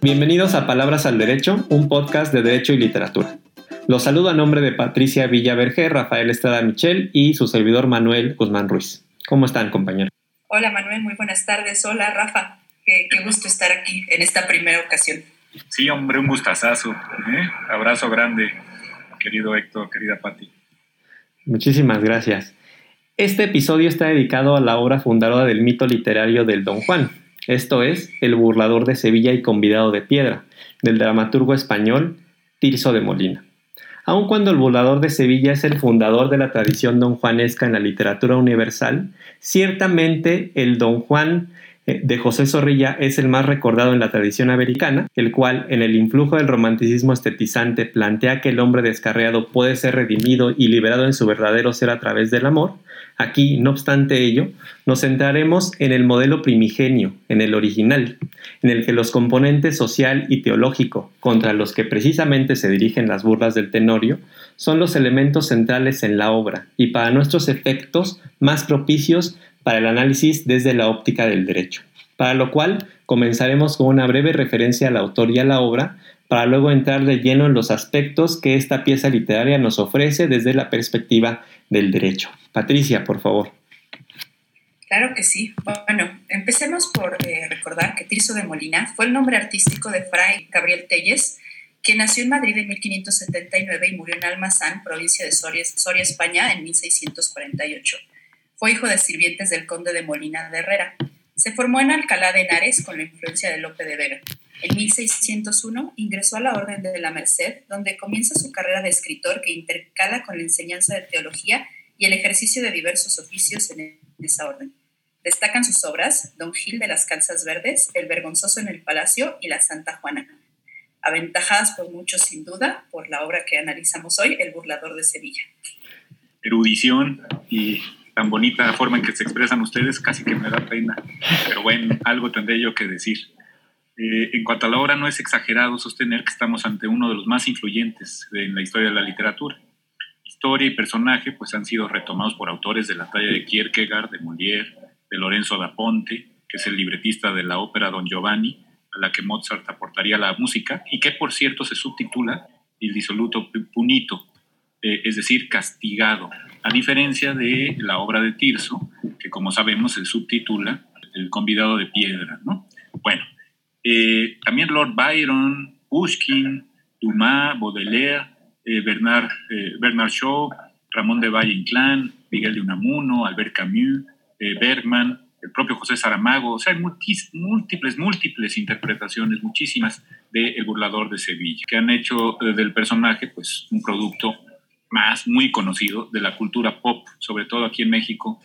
Bienvenidos a Palabras al Derecho, un podcast de Derecho y Literatura. Los saludo a nombre de Patricia Villaverge, Rafael Estrada Michel y su servidor Manuel Guzmán Ruiz. ¿Cómo están, compañeros? Hola, Manuel, muy buenas tardes. Hola, Rafa. Qué, gusto estar aquí en esta primera ocasión. Sí, hombre, un gustazazo. ¿eh? Abrazo grande, querido Héctor, querida Patti. Muchísimas gracias. Este episodio está dedicado a la obra fundadora del mito literario del Don Juan, esto es El burlador de Sevilla y convidado de piedra, del dramaturgo español Tirso de Molina. Aun cuando el burlador de Sevilla es el fundador de la tradición donjuanesca en la literatura universal, ciertamente el Don Juan eh, de José Zorrilla es el más recordado en la tradición americana, el cual, en el influjo del romanticismo estetizante, plantea que el hombre descarriado puede ser redimido y liberado en su verdadero ser a través del amor, Aquí, no obstante ello, nos centraremos en el modelo primigenio, en el original, en el que los componentes social y teológico, contra los que precisamente se dirigen las burlas del Tenorio, son los elementos centrales en la obra y para nuestros efectos más propicios para el análisis desde la óptica del derecho. Para lo cual comenzaremos con una breve referencia al autor y a la obra, para luego entrar de lleno en los aspectos que esta pieza literaria nos ofrece desde la perspectiva del derecho. Patricia, por favor. Claro que sí. Bueno, empecemos por eh, recordar que Tirso de Molina fue el nombre artístico de Fray Gabriel Telles, quien nació en Madrid en 1579 y murió en Almazán, provincia de Soria, Soria, España, en 1648. Fue hijo de sirvientes del conde de Molina de Herrera. Se formó en Alcalá de Henares con la influencia de Lope de Vega. En 1601 ingresó a la Orden de la Merced, donde comienza su carrera de escritor que intercala con la enseñanza de teología y el ejercicio de diversos oficios en esa orden. Destacan sus obras Don Gil de las Calzas Verdes, El Vergonzoso en el Palacio y La Santa Juana, aventajadas por muchos sin duda por la obra que analizamos hoy, El Burlador de Sevilla. Erudición y tan bonita forma en que se expresan ustedes, casi que me da pena, pero bueno, algo tendré yo que decir. Eh, en cuanto a la obra, no es exagerado sostener que estamos ante uno de los más influyentes en la historia de la literatura. Historia y personaje pues, han sido retomados por autores de la talla de Kierkegaard, de Molière, de Lorenzo da Ponte, que es el libretista de la ópera Don Giovanni, a la que Mozart aportaría la música, y que por cierto se subtitula Il disoluto punito, eh, es decir, castigado, a diferencia de la obra de Tirso, que como sabemos se subtitula El convidado de piedra. ¿no? Bueno, eh, también Lord Byron, Pushkin, Dumas, Baudelaire, eh, Bernard, eh, Bernard Shaw, Ramón de Valle Inclán, Miguel de Unamuno, Albert Camus, Bergman, el propio José Saramago, o sea, hay múltiples, múltiples interpretaciones, muchísimas de El burlador de Sevilla, que han hecho del personaje pues un producto más muy conocido de la cultura pop, sobre todo aquí en México,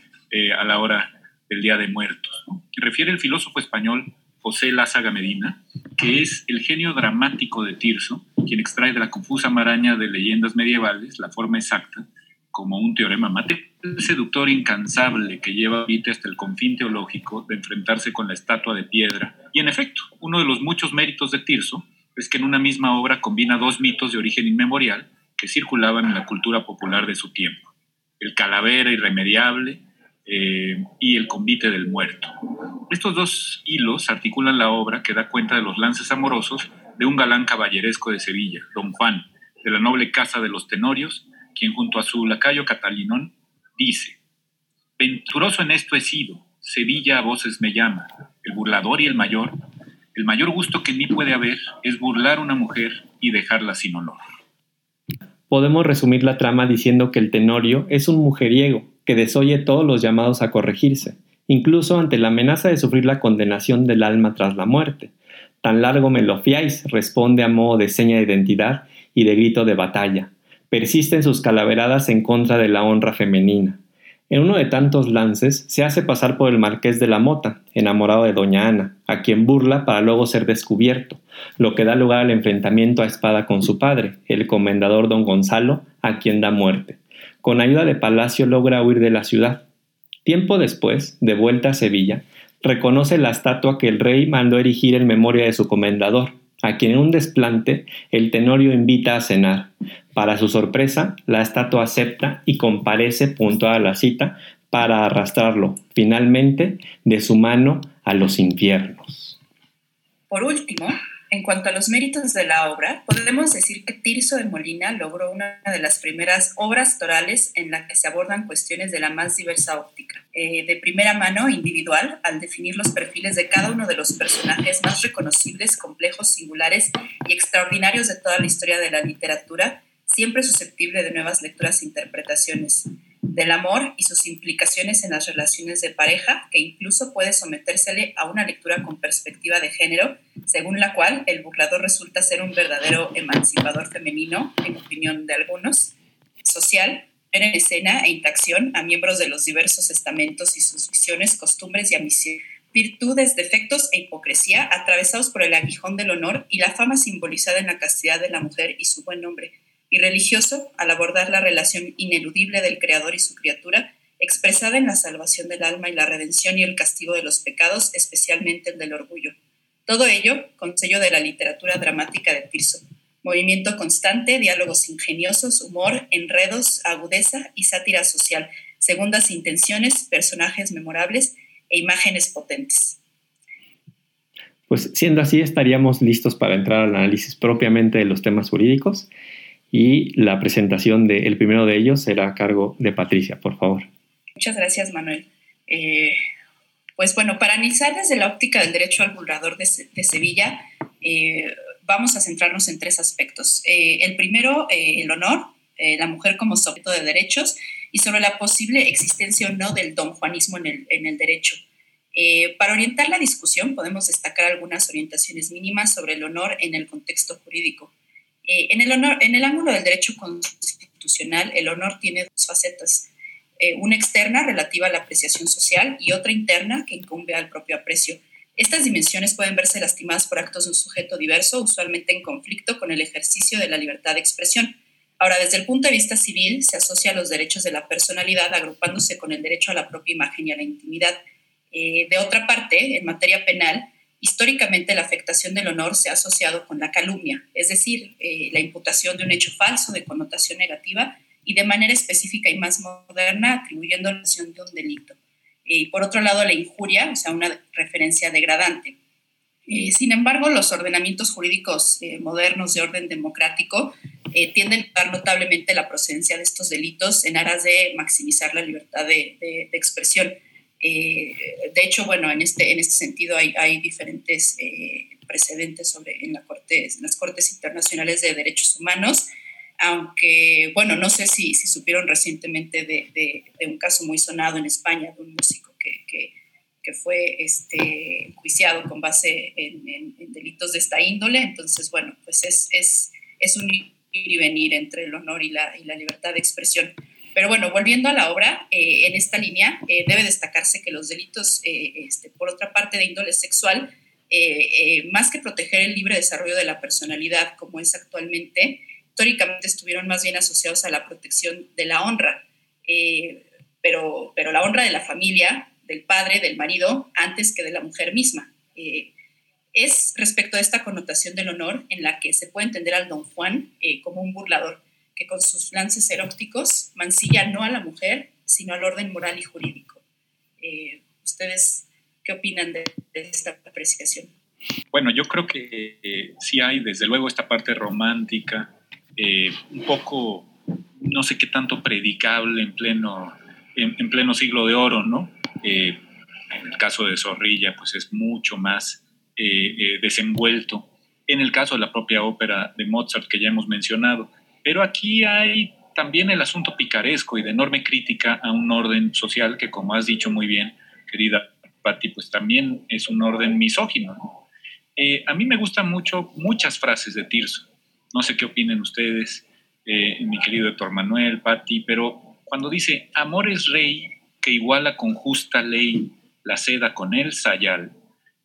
a la hora del Día de Muertos. Refiere el filósofo español José Lázaga Medina, que es el genio dramático de Tirso, quien extrae de la confusa maraña de leyendas medievales la forma exacta como un teorema matemático. El seductor incansable que lleva a Vite hasta el confín teológico de enfrentarse con la estatua de piedra. Y en efecto, uno de los muchos méritos de Tirso es que en una misma obra combina dos mitos de origen inmemorial que circulaban en la cultura popular de su tiempo. El calavera irremediable eh, y el convite del muerto. Estos dos hilos articulan la obra que da cuenta de los lances amorosos de un galán caballeresco de Sevilla, don Juan, de la noble casa de los Tenorios, quien junto a su lacayo Catalinón dice, Venturoso en esto he sido, Sevilla a voces me llama, el burlador y el mayor, el mayor gusto que en mí puede haber es burlar una mujer y dejarla sin honor. Podemos resumir la trama diciendo que el Tenorio es un mujeriego, que desoye todos los llamados a corregirse, incluso ante la amenaza de sufrir la condenación del alma tras la muerte. Tan largo me lo fiáis, responde a modo de seña de identidad y de grito de batalla. Persiste en sus calaveradas en contra de la honra femenina. En uno de tantos lances se hace pasar por el marqués de la Mota, enamorado de doña Ana, a quien burla para luego ser descubierto, lo que da lugar al enfrentamiento a espada con su padre, el comendador don Gonzalo, a quien da muerte. Con ayuda de Palacio logra huir de la ciudad. Tiempo después, de vuelta a Sevilla, reconoce la estatua que el rey mandó erigir en memoria de su comendador, a quien en un desplante el Tenorio invita a cenar. Para su sorpresa, la estatua acepta y comparece puntual a la cita para arrastrarlo, finalmente, de su mano a los infiernos. Por último, en cuanto a los méritos de la obra, podemos decir que Tirso de Molina logró una de las primeras obras torales en la que se abordan cuestiones de la más diversa óptica, eh, de primera mano individual, al definir los perfiles de cada uno de los personajes más reconocibles, complejos, singulares y extraordinarios de toda la historia de la literatura, siempre susceptible de nuevas lecturas e interpretaciones del amor y sus implicaciones en las relaciones de pareja, que incluso puede sometérsele a una lectura con perspectiva de género, según la cual el burlador resulta ser un verdadero emancipador femenino, en opinión de algunos, social, en escena e interacción a miembros de los diversos estamentos y sus visiones, costumbres y ambiciones virtudes, defectos e hipocresía atravesados por el aguijón del honor y la fama simbolizada en la castidad de la mujer y su buen nombre, y religioso al abordar la relación ineludible del Creador y su criatura, expresada en la salvación del alma y la redención y el castigo de los pecados, especialmente el del orgullo. Todo ello con sello de la literatura dramática de Tirso. Movimiento constante, diálogos ingeniosos, humor, enredos, agudeza y sátira social, segundas intenciones, personajes memorables e imágenes potentes. Pues siendo así, estaríamos listos para entrar al análisis propiamente de los temas jurídicos y la presentación del primero de ellos será a cargo de Patricia, por favor. Muchas gracias, Manuel. Eh, pues bueno, para analizar desde la óptica del derecho al burlador de, Sevilla, eh, vamos a centrarnos en tres aspectos. Eh, el primero, el honor, la mujer como sujeto de derechos y sobre la posible existencia o no del don Juanismo en el, en el derecho. para orientar la discusión podemos destacar algunas orientaciones mínimas sobre el honor en el contexto jurídico. Eh, en, el honor, en el ángulo del derecho constitucional, el honor tiene dos facetas. Eh, una externa relativa a la apreciación social y otra interna que incumbe al propio aprecio. Estas dimensiones pueden verse lastimadas por actos de un sujeto diverso, usualmente en conflicto con el ejercicio de la libertad de expresión. Ahora, desde el punto de vista civil, se asocia a los derechos de la personalidad agrupándose con el derecho a la propia imagen y a la intimidad. Eh, de otra parte, en materia penal, Históricamente la afectación del honor se ha asociado con la calumnia, es decir, eh, la imputación de un hecho falso de connotación negativa y de manera específica y más moderna atribuyendo la acción de un delito. Eh, y por otro lado, la injuria, o sea, una referencia degradante. Eh, sin embargo, los ordenamientos jurídicos modernos de orden democrático tienden a dar notablemente la procedencia de estos delitos en aras de maximizar la libertad de, de expresión. Eh, de hecho, bueno, en este, en este sentido hay, diferentes eh, precedentes sobre, en, la corte, las Cortes Internacionales de Derechos Humanos, aunque, bueno, no sé si, si supieron recientemente de, de, un caso muy sonado en España de un músico que, que, que fue este, juiciado con base en, en, delitos de esta índole. Entonces, bueno, pues es, es, es un ir y venir entre el honor y la, y la libertad de expresión. Pero bueno, volviendo a la obra, eh, en esta línea eh, debe destacarse que los delitos, eh, este, por otra parte, de índole sexual, más que proteger el libre desarrollo de la personalidad como es actualmente, históricamente estuvieron más bien asociados a la protección de la honra, pero, pero la honra de la familia, del padre, del marido, antes que de la mujer misma. es respecto a esta connotación del honor en la que se puede entender al don Juan como un burlador que con sus lances erópticos mancilla no a la mujer, sino al orden moral y jurídico. Eh, ¿Ustedes qué opinan de, esta apreciación? Bueno, yo creo que eh, sí hay, desde luego, esta parte romántica, eh, un poco, no sé qué tanto predicable en pleno, en, pleno siglo de oro, ¿no? en el caso de Zorrilla, pues es mucho más desenvuelto. En el caso de la propia ópera de Mozart que ya hemos mencionado, pero aquí hay también el asunto picaresco y de enorme crítica a un orden social que, como has dicho muy bien, querida Patti, pues también es un orden misógino. Eh, a mí me gustan mucho muchas frases de Tirso. No sé qué opinen ustedes, eh, mi querido Héctor Manuel, Patti, pero cuando dice, amor es rey que iguala con justa ley la seda con el sayal,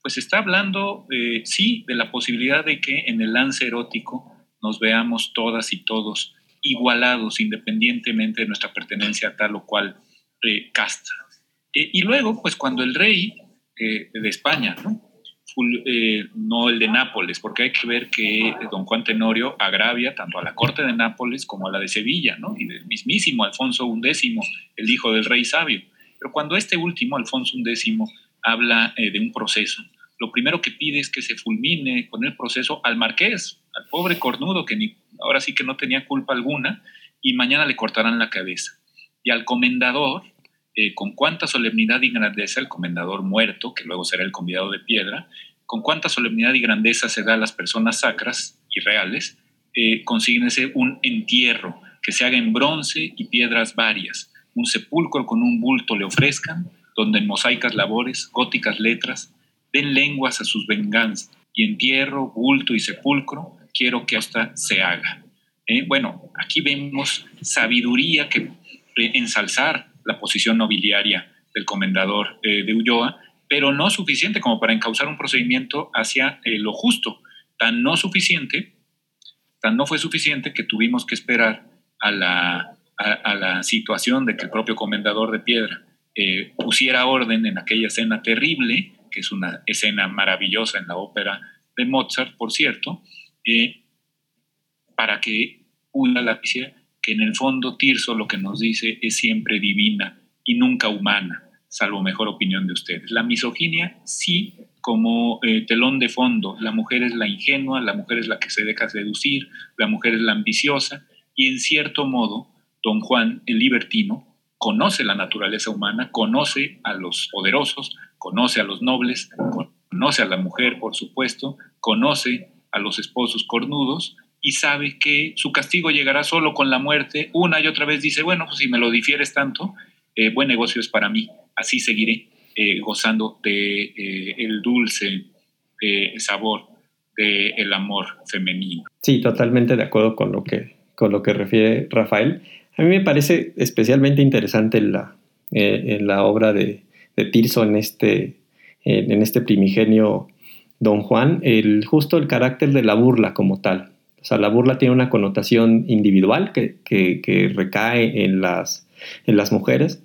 pues está hablando, eh, sí, de la posibilidad de que en el lance erótico nos veamos todas y todos igualados independientemente de nuestra pertenencia a tal o cual eh, casta. Eh, y luego, pues cuando el rey eh, de España, ¿no? no el de Nápoles, porque hay que ver que don Juan Tenorio agravia tanto a la corte de Nápoles como a la de Sevilla, y del mismísimo Alfonso XI, el hijo del rey sabio. Pero cuando este último, Alfonso XI, habla de un proceso lo primero que pide es que se fulmine con el proceso al marqués, al pobre cornudo que ni, ahora sí que no tenía culpa alguna, y mañana le cortarán la cabeza. Y al comendador, eh, con cuánta solemnidad y grandeza el comendador muerto, que luego será el convidado de piedra, con cuánta solemnidad y grandeza se da a las personas sacras y reales, eh, consígnese un entierro que se haga en bronce y piedras varias, un sepulcro con un bulto le ofrezcan, donde en mosaicas labores, góticas letras, den lenguas a sus venganzas, y entierro, bulto y sepulcro, quiero que hasta se haga. Eh, bueno, aquí vemos sabiduría que eh, ensalzar la posición nobiliaria del comendador eh, de Ulloa, pero no suficiente como para encauzar un procedimiento hacia lo justo. Tan no suficiente, tan no fue suficiente que tuvimos que esperar a la, a la situación de que el propio comendador de piedra pusiera orden en aquella escena terrible que es una escena maravillosa en la ópera de Mozart, por cierto, eh, para que una lápiz que en el fondo Tirso lo que nos dice es siempre divina y nunca humana, salvo mejor opinión de ustedes. La misoginia sí como eh, telón de fondo, la mujer es la ingenua, la mujer es la que se deja seducir, la mujer es la ambiciosa y en cierto modo don Juan el libertino conoce la naturaleza humana, conoce a los poderosos, conoce a los nobles, conoce a la mujer, por supuesto, conoce a los esposos cornudos y sabe que su castigo llegará solo con la muerte. Una y otra vez dice, bueno, pues si me lo difieres tanto, eh, buen negocio es para mí, así seguiré eh, gozando de eh, el dulce sabor del amor femenino. Sí, totalmente de acuerdo con lo que, con lo que refiere Rafael. A mí me parece especialmente interesante la, en la obra de, de Tirso en este, en este primigenio Don Juan, el, justo el carácter de la burla como tal. O sea, la burla tiene una connotación individual que, que, recae en las, en las mujeres,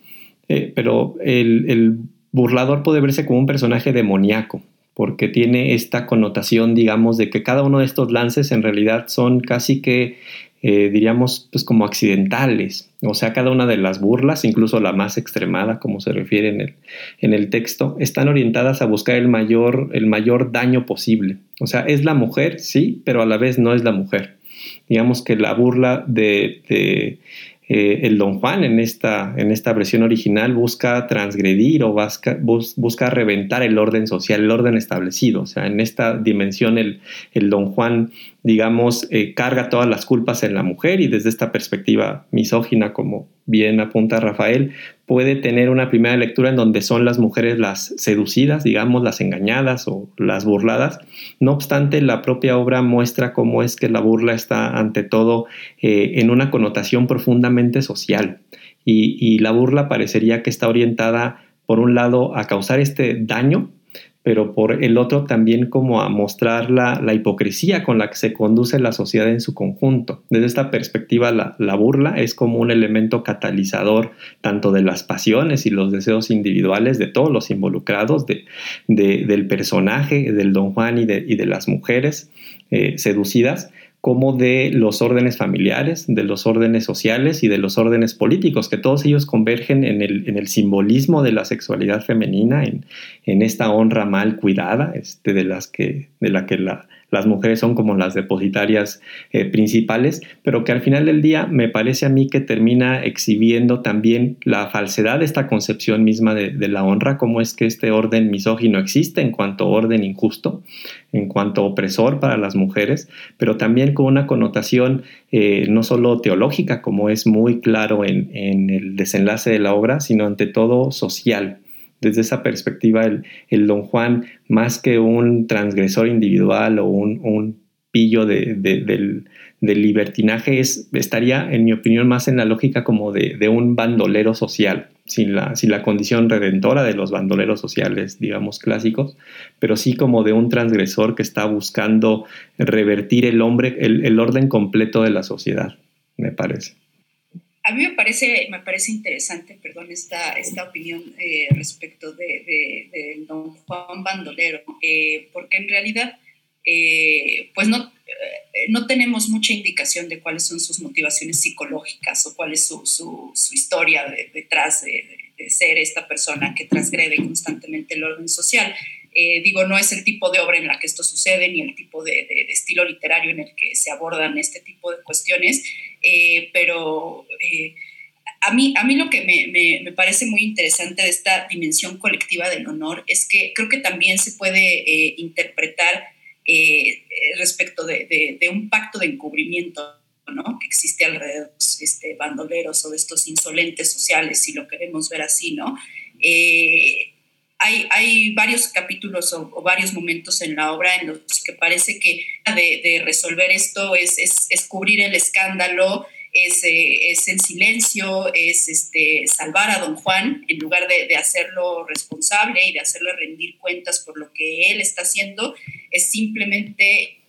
eh, pero el, el, burlador puede verse como un personaje demoníaco, porque tiene esta connotación, digamos, de que cada uno de estos lances en realidad son casi que eh, diríamos, pues como accidentales. O sea, cada una de las burlas, incluso la más extremada, como se refiere en el, en el texto, están orientadas a buscar el mayor, el mayor daño posible. O sea, es la mujer, sí, pero a la vez no es la mujer. Digamos que la burla de, de eh, el Don Juan en esta, en esta versión original busca transgredir o busca, busca, reventar el orden social, el orden establecido. O sea, en esta dimensión el, el Don Juan digamos, eh, carga todas las culpas en la mujer y desde esta perspectiva misógina, como bien apunta Rafael, puede tener una primera lectura en donde son las mujeres las seducidas, digamos, las engañadas o las burladas. No obstante, la propia obra muestra cómo es que la burla está ante todo eh, en una connotación profundamente social y, y la burla parecería que está orientada, por un lado, a causar este daño pero por el otro también como a mostrar la, hipocresía con la que se conduce la sociedad en su conjunto. Desde esta perspectiva, la, burla es como un elemento catalizador tanto de las pasiones y los deseos individuales de todos los involucrados, de, del personaje, del don Juan y de, y de las mujeres eh, seducidas, como de los órdenes familiares, de los órdenes sociales y de los órdenes políticos, que todos ellos convergen en el, en el simbolismo de la sexualidad femenina, en, esta honra mal cuidada, este, de, las que, de la que la, las mujeres son como las depositarias eh, principales, pero que al final del día me parece a mí que termina exhibiendo también la falsedad de esta concepción misma de, la honra, cómo es que este orden misógino existe en cuanto orden injusto, en cuanto opresor para las mujeres, pero también con una connotación eh, no solo teológica, como es muy claro en, en el desenlace de la obra, sino ante todo social, desde esa perspectiva, el, don Juan, más que un transgresor individual o un, pillo del, libertinaje, es, estaría, en mi opinión, más en la lógica como de, un bandolero social, sin la, sin la, condición redentora de los bandoleros sociales, digamos, clásicos, pero sí como de un transgresor que está buscando revertir el hombre, el orden completo de la sociedad, me parece. A mí me parece, me parece interesante, perdón, esta, esta opinión eh, respecto de, don Juan Bandolero, eh, porque en realidad, eh, pues no, no tenemos mucha indicación de cuáles son sus motivaciones psicológicas o cuál es su, su, su historia detrás de, ser esta persona que transgrede constantemente el orden social. Eh, digo, no es el tipo de obra en la que esto sucede, ni el tipo de, estilo literario en el que se abordan este tipo de cuestiones, eh, pero eh, a, mí, a mí lo que me, me, parece muy interesante de esta dimensión colectiva del honor es que creo que también se puede interpretar respecto de, de, un pacto de encubrimiento ¿no? que existe alrededor de este, bandoleros o de estos insolentes sociales, si lo queremos ver así, ¿no? Hay, varios capítulos o, varios momentos en la obra en los que parece que de, resolver esto es, es, cubrir el escándalo, es, eh, es en silencio, es este, salvar a don Juan en lugar de, hacerlo responsable y de hacerle rendir cuentas por lo que él está haciendo, es simplemente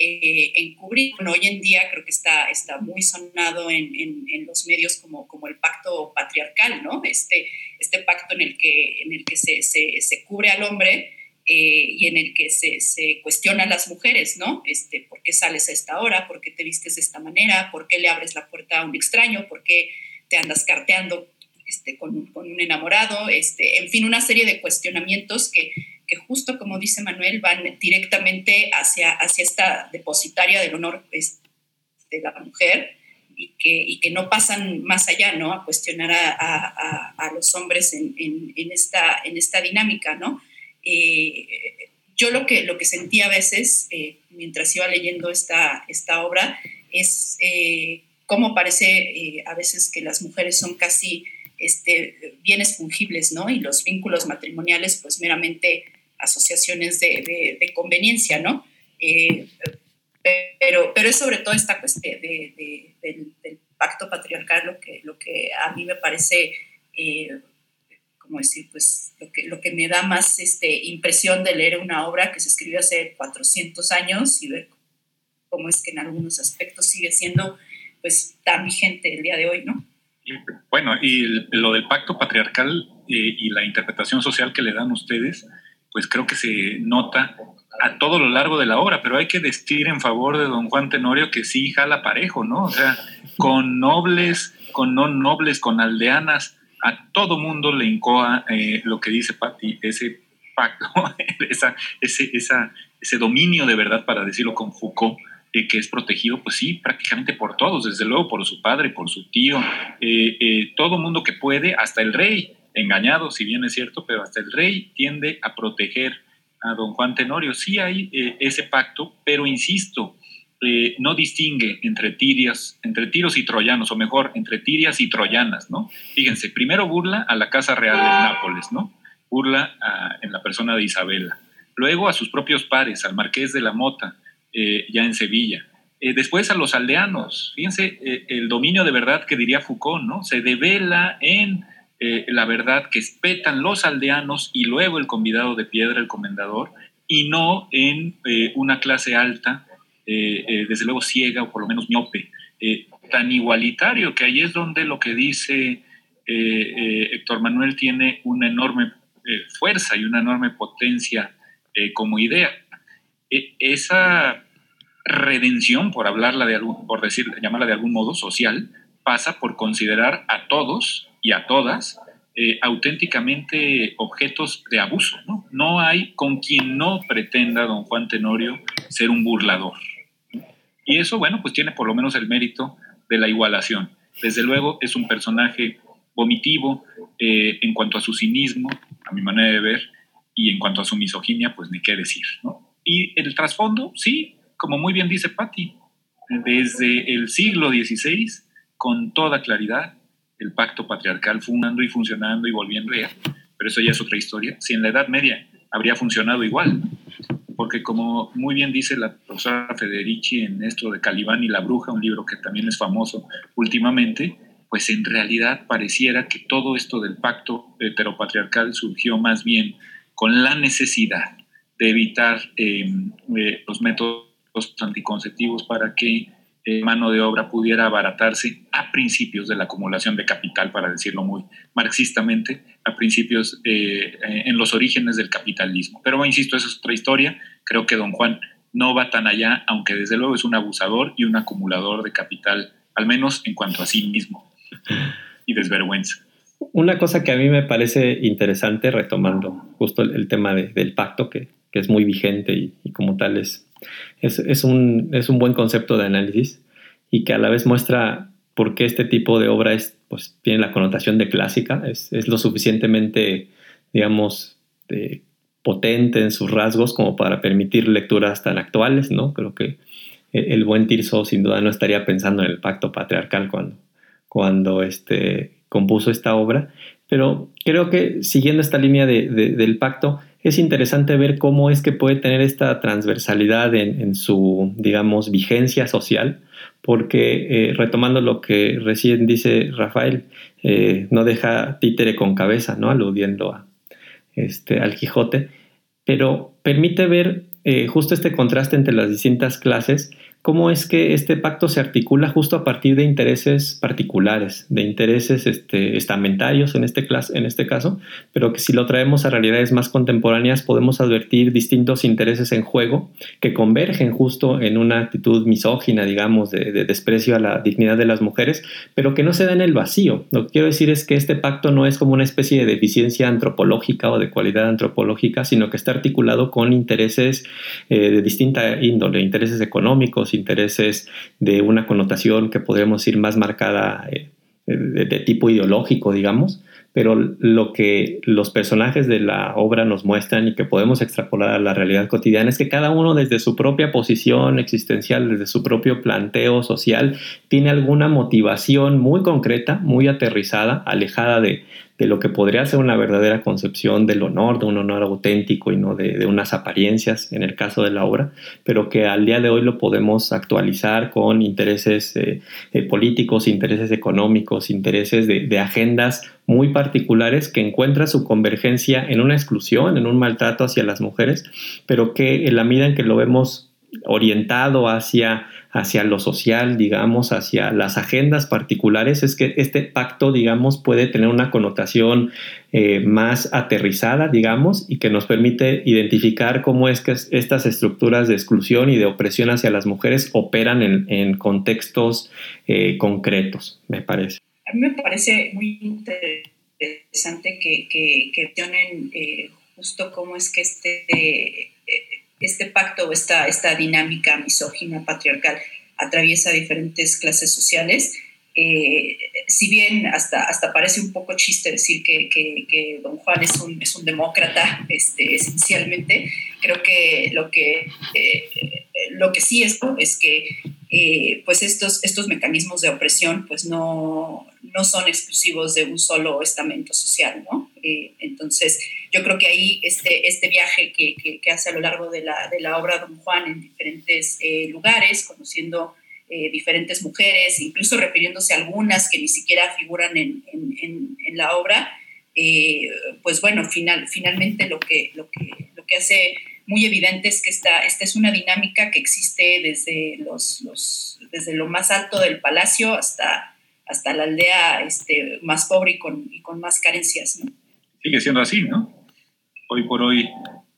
eh, encubrir. hoy en día creo que está, está muy sonado en, en, los medios como, como el pacto patriarcal, ¿no? Este, este pacto en el que, en el que se, se, se cubre al hombre eh, y en el que se, se cuestiona a las mujeres, ¿no? Este, ¿Por qué sales a esta hora? ¿Por qué te vistes de esta manera? ¿Por qué le abres la puerta a un extraño? ¿Por qué te andas carteando este, con, con, un enamorado? Este, en fin, una serie de cuestionamientos que que justo como dice Manuel, van directamente hacia, hacia esta depositaria del honor de la mujer y que, y que no pasan más allá, ¿no? A cuestionar a, a, los hombres en, en, esta, en esta dinámica, ¿no? Eh, yo lo que, lo que sentí a veces, eh, mientras iba leyendo esta, esta obra, es eh, cómo parece a veces que las mujeres son casi este, bienes fungibles, ¿no? Y los vínculos matrimoniales, pues meramente asociaciones de, conveniencia, ¿no? Eh, pero, pero es sobre todo esta cuestión de, del, pacto patriarcal lo que, lo que a mí me parece, eh, ¿cómo decir? Pues lo que, lo que me da más este, impresión de leer una obra que se escribió hace 400 años y ver cómo es que en algunos aspectos sigue siendo pues tan vigente el día de hoy, ¿no? Bueno, y lo del pacto patriarcal eh, y la interpretación social que le dan ustedes, pues creo que se nota a todo lo largo de la obra, pero hay que decir en favor de don Juan Tenorio que sí jala parejo, ¿no? O sea, con nobles, con no nobles, con aldeanas, a todo mundo le incoa eh, lo que dice Patti, ese pacto, esa, ese, ese dominio de verdad, para decirlo con Foucault, eh, que es protegido, pues sí, prácticamente por todos, desde luego por su padre, por su tío, eh, todo mundo que puede, hasta el rey engañado, si bien es cierto, pero hasta el rey tiende a proteger a don Juan Tenorio. Sí hay eh, ese pacto, pero insisto, eh, no distingue entre tirias, entre tiros y troyanos, o mejor, entre tirias y troyanas, ¿no? Fíjense, primero burla a la Casa Real de Nápoles, ¿no? Burla en la persona de Isabela. Luego a sus propios pares, al marqués de la Mota, eh, ya en Sevilla. después a los aldeanos. Fíjense el dominio de verdad que diría Foucault, ¿no? Se devela en eh, la verdad que espetan los aldeanos y luego el convidado de piedra, el comendador, y no en eh, una clase alta, eh, desde luego ciega o por lo menos miope, tan igualitario que ahí es donde lo que dice Héctor Manuel tiene una enorme fuerza y una enorme potencia como idea. E, esa redención, por hablarla de algún, por decir, llamarla de algún modo social, pasa por considerar a todos y a todas eh, auténticamente objetos de abuso. ¿no? no hay con quien no pretenda don Juan Tenorio ser un burlador. Y eso, bueno, pues tiene por lo menos el mérito de la igualación. Desde luego es un personaje vomitivo eh, en cuanto a su cinismo, a mi manera de ver, y en cuanto a su misoginia, pues ni qué decir. ¿no? Y el trasfondo, sí, como muy bien dice Patti, desde el siglo XVI, con toda claridad, el pacto patriarcal fundando y funcionando y volviendo ya, pero eso ya es otra historia. Si en la Edad Media habría funcionado igual, porque como muy bien dice la profesora Federici en esto de Calibán y la bruja, un libro que también es famoso últimamente, pues en realidad pareciera que todo esto del pacto heteropatriarcal surgió más bien con la necesidad de evitar eh, eh, los métodos anticonceptivos para que mano de obra pudiera abaratarse a principios de la acumulación de capital, para decirlo muy marxistamente, a principios eh, en los orígenes del capitalismo. Pero insisto, esa es otra historia. Creo que don Juan no va tan allá, aunque desde luego es un abusador y un acumulador de capital, al menos en cuanto a sí mismo y desvergüenza. Una cosa que a mí me parece interesante, retomando justo el, tema del pacto, que, es muy vigente y, como tal es, es, un, es un buen concepto de análisis y que a la vez muestra por qué este tipo de obra es, pues, tiene la connotación de clásica, es, lo suficientemente, digamos, potente en sus rasgos como para permitir lecturas tan actuales, ¿no? Creo que el buen Tirso sin duda no estaría pensando en el pacto patriarcal cuando, cuando este, compuso esta obra, pero creo que siguiendo esta línea del pacto, es interesante ver cómo es que puede tener esta transversalidad en, su, digamos, vigencia social, porque eh, retomando lo que recién dice Rafael, eh, no deja títere con cabeza, ¿no? aludiendo a, este, al Quijote, pero permite ver eh, justo este contraste entre las distintas clases cómo es que este pacto se articula justo a partir de intereses particulares, de intereses este, estamentarios en este, en este caso, pero que si lo traemos a realidades más contemporáneas podemos advertir distintos intereses en juego que convergen justo en una actitud misógina, digamos, de, desprecio a la dignidad de las mujeres, pero que no se da en el vacío. Lo que quiero decir es que este pacto no es como una especie de deficiencia antropológica o de cualidad antropológica, sino que está articulado con intereses eh, de distinta índole, intereses económicos, intereses de una connotación que podríamos decir más marcada eh, de, tipo ideológico, digamos, pero lo que los personajes de la obra nos muestran y que podemos extrapolar a la realidad cotidiana es que cada uno desde su propia posición existencial, desde su propio planteo social, tiene alguna motivación muy concreta, muy aterrizada, alejada de, de lo que podría ser una verdadera concepción del honor, de un honor auténtico y no de, unas apariencias en el caso de la obra, pero que al día de hoy lo podemos actualizar con intereses eh, eh, políticos, intereses económicos, intereses de, agendas muy particulares que encuentra su convergencia en una exclusión, en un maltrato hacia las mujeres, pero que en la medida en que lo vemos orientado hacia hacia lo social, digamos, hacia las agendas particulares, es que este pacto, digamos, puede tener una connotación eh, más aterrizada, digamos, y que nos permite identificar cómo es que estas estructuras de exclusión y de opresión hacia las mujeres operan en, contextos eh, concretos, me parece. A mí me parece muy interesante que, que, que eh, justo cómo es que este este pacto o esta, esta dinámica misógina patriarcal atraviesa diferentes clases sociales. Eh, si bien hasta, hasta parece un poco chiste decir que, que, don Juan es un, es un demócrata este, esencialmente, creo que lo que, eh, lo que sí es, es que eh, pues estos, estos mecanismos de opresión pues no, no son exclusivos de un solo estamento social, ¿no? entonces, yo creo que ahí este, este viaje que, que, hace a lo largo de la, de la, obra Don Juan en diferentes eh, lugares, conociendo eh, diferentes mujeres, incluso refiriéndose a algunas que ni siquiera figuran en, en, la obra, eh, pues bueno, final, finalmente lo que, lo, que, lo que hace muy evidente es que esta, esta es una dinámica que existe desde, los, desde lo más alto del palacio hasta, hasta la aldea este, más pobre y con, con más carencias. ¿no? Sigue siendo así, ¿no? Hoy por hoy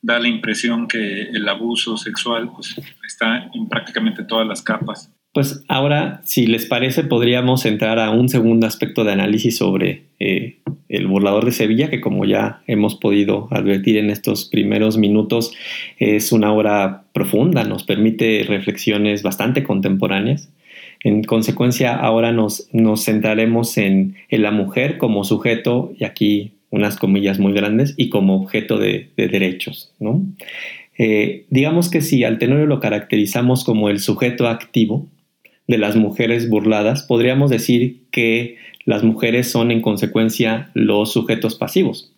da la impresión que el abuso sexual pues, está en prácticamente todas las capas. Pues ahora, si les parece, podríamos entrar a un segundo aspecto de análisis sobre eh, el burlador de Sevilla, que como ya hemos podido advertir en estos primeros minutos, es una obra profunda, nos permite reflexiones bastante contemporáneas. En consecuencia, ahora nos, nos centraremos en, en la mujer como sujeto, y aquí unas comillas muy grandes, y como objeto de, derechos. ¿no? Eh, digamos que si al Tenorio lo caracterizamos como el sujeto activo de las mujeres burladas, podríamos decir que las mujeres son en consecuencia los sujetos pasivos.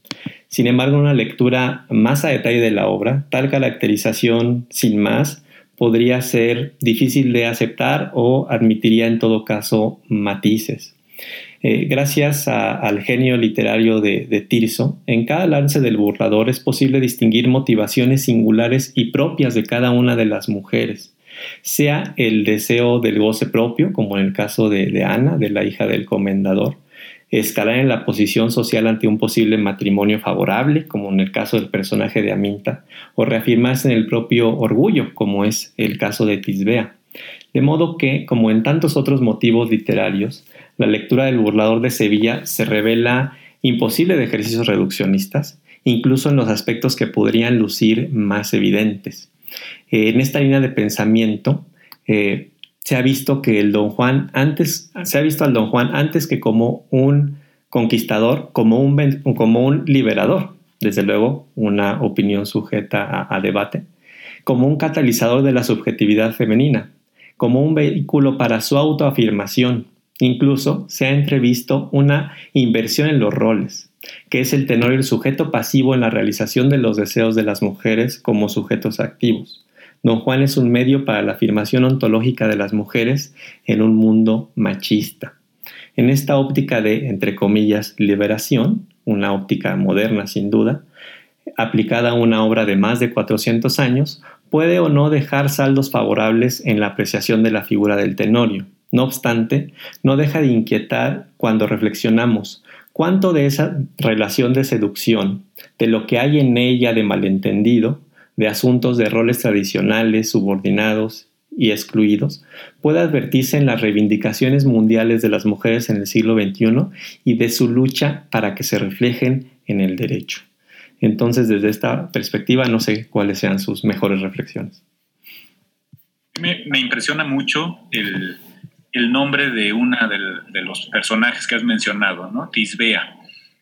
Sin embargo, una lectura más a detalle de la obra, tal caracterización sin más podría ser difícil de aceptar o admitiría en todo caso matices. Eh, gracias al genio literario de, Tirso, en cada lance del burlador es posible distinguir motivaciones singulares y propias de cada una de las mujeres, sea el deseo del goce propio, como en el caso de, de Ana, de la hija del comendador, escalar en la posición social ante un posible matrimonio favorable, como en el caso del personaje de Aminta, o reafirmarse en el propio orgullo, como es el caso de Tisbea. De modo que, como en tantos otros motivos literarios, la lectura del burlador de Sevilla se revela imposible de ejercicios reduccionistas, incluso en los aspectos que podrían lucir más evidentes. Eh, en esta línea de pensamiento eh, se ha visto que el Don Juan antes, se ha visto al Don Juan antes que como un conquistador, como un, como un liberador, desde luego una opinión sujeta a debate, como un catalizador de la subjetividad femenina, como un vehículo para su autoafirmación. Incluso se ha entrevisto una inversión en los roles, que es el tenor el sujeto pasivo en la realización de los deseos de las mujeres como sujetos activos. Don Juan es un medio para la afirmación ontológica de las mujeres en un mundo machista. En esta óptica de, entre comillas, liberación, una óptica moderna sin duda, aplicada a una obra de más de 400 años, puede o no dejar saldos favorables en la apreciación de la figura del tenorio. No obstante, no deja de inquietar cuando reflexionamos cuánto de esa relación de seducción, de lo que hay en ella de malentendido, de asuntos de roles tradicionales, subordinados y excluidos, puede advertirse en las reivindicaciones mundiales de las mujeres en el siglo XXI y de su lucha para que se reflejen en el derecho. Entonces, desde esta perspectiva, no sé cuáles sean sus mejores reflexiones. Me, impresiona mucho el, nombre de una de, los personajes que has mencionado, ¿no? Tisbea.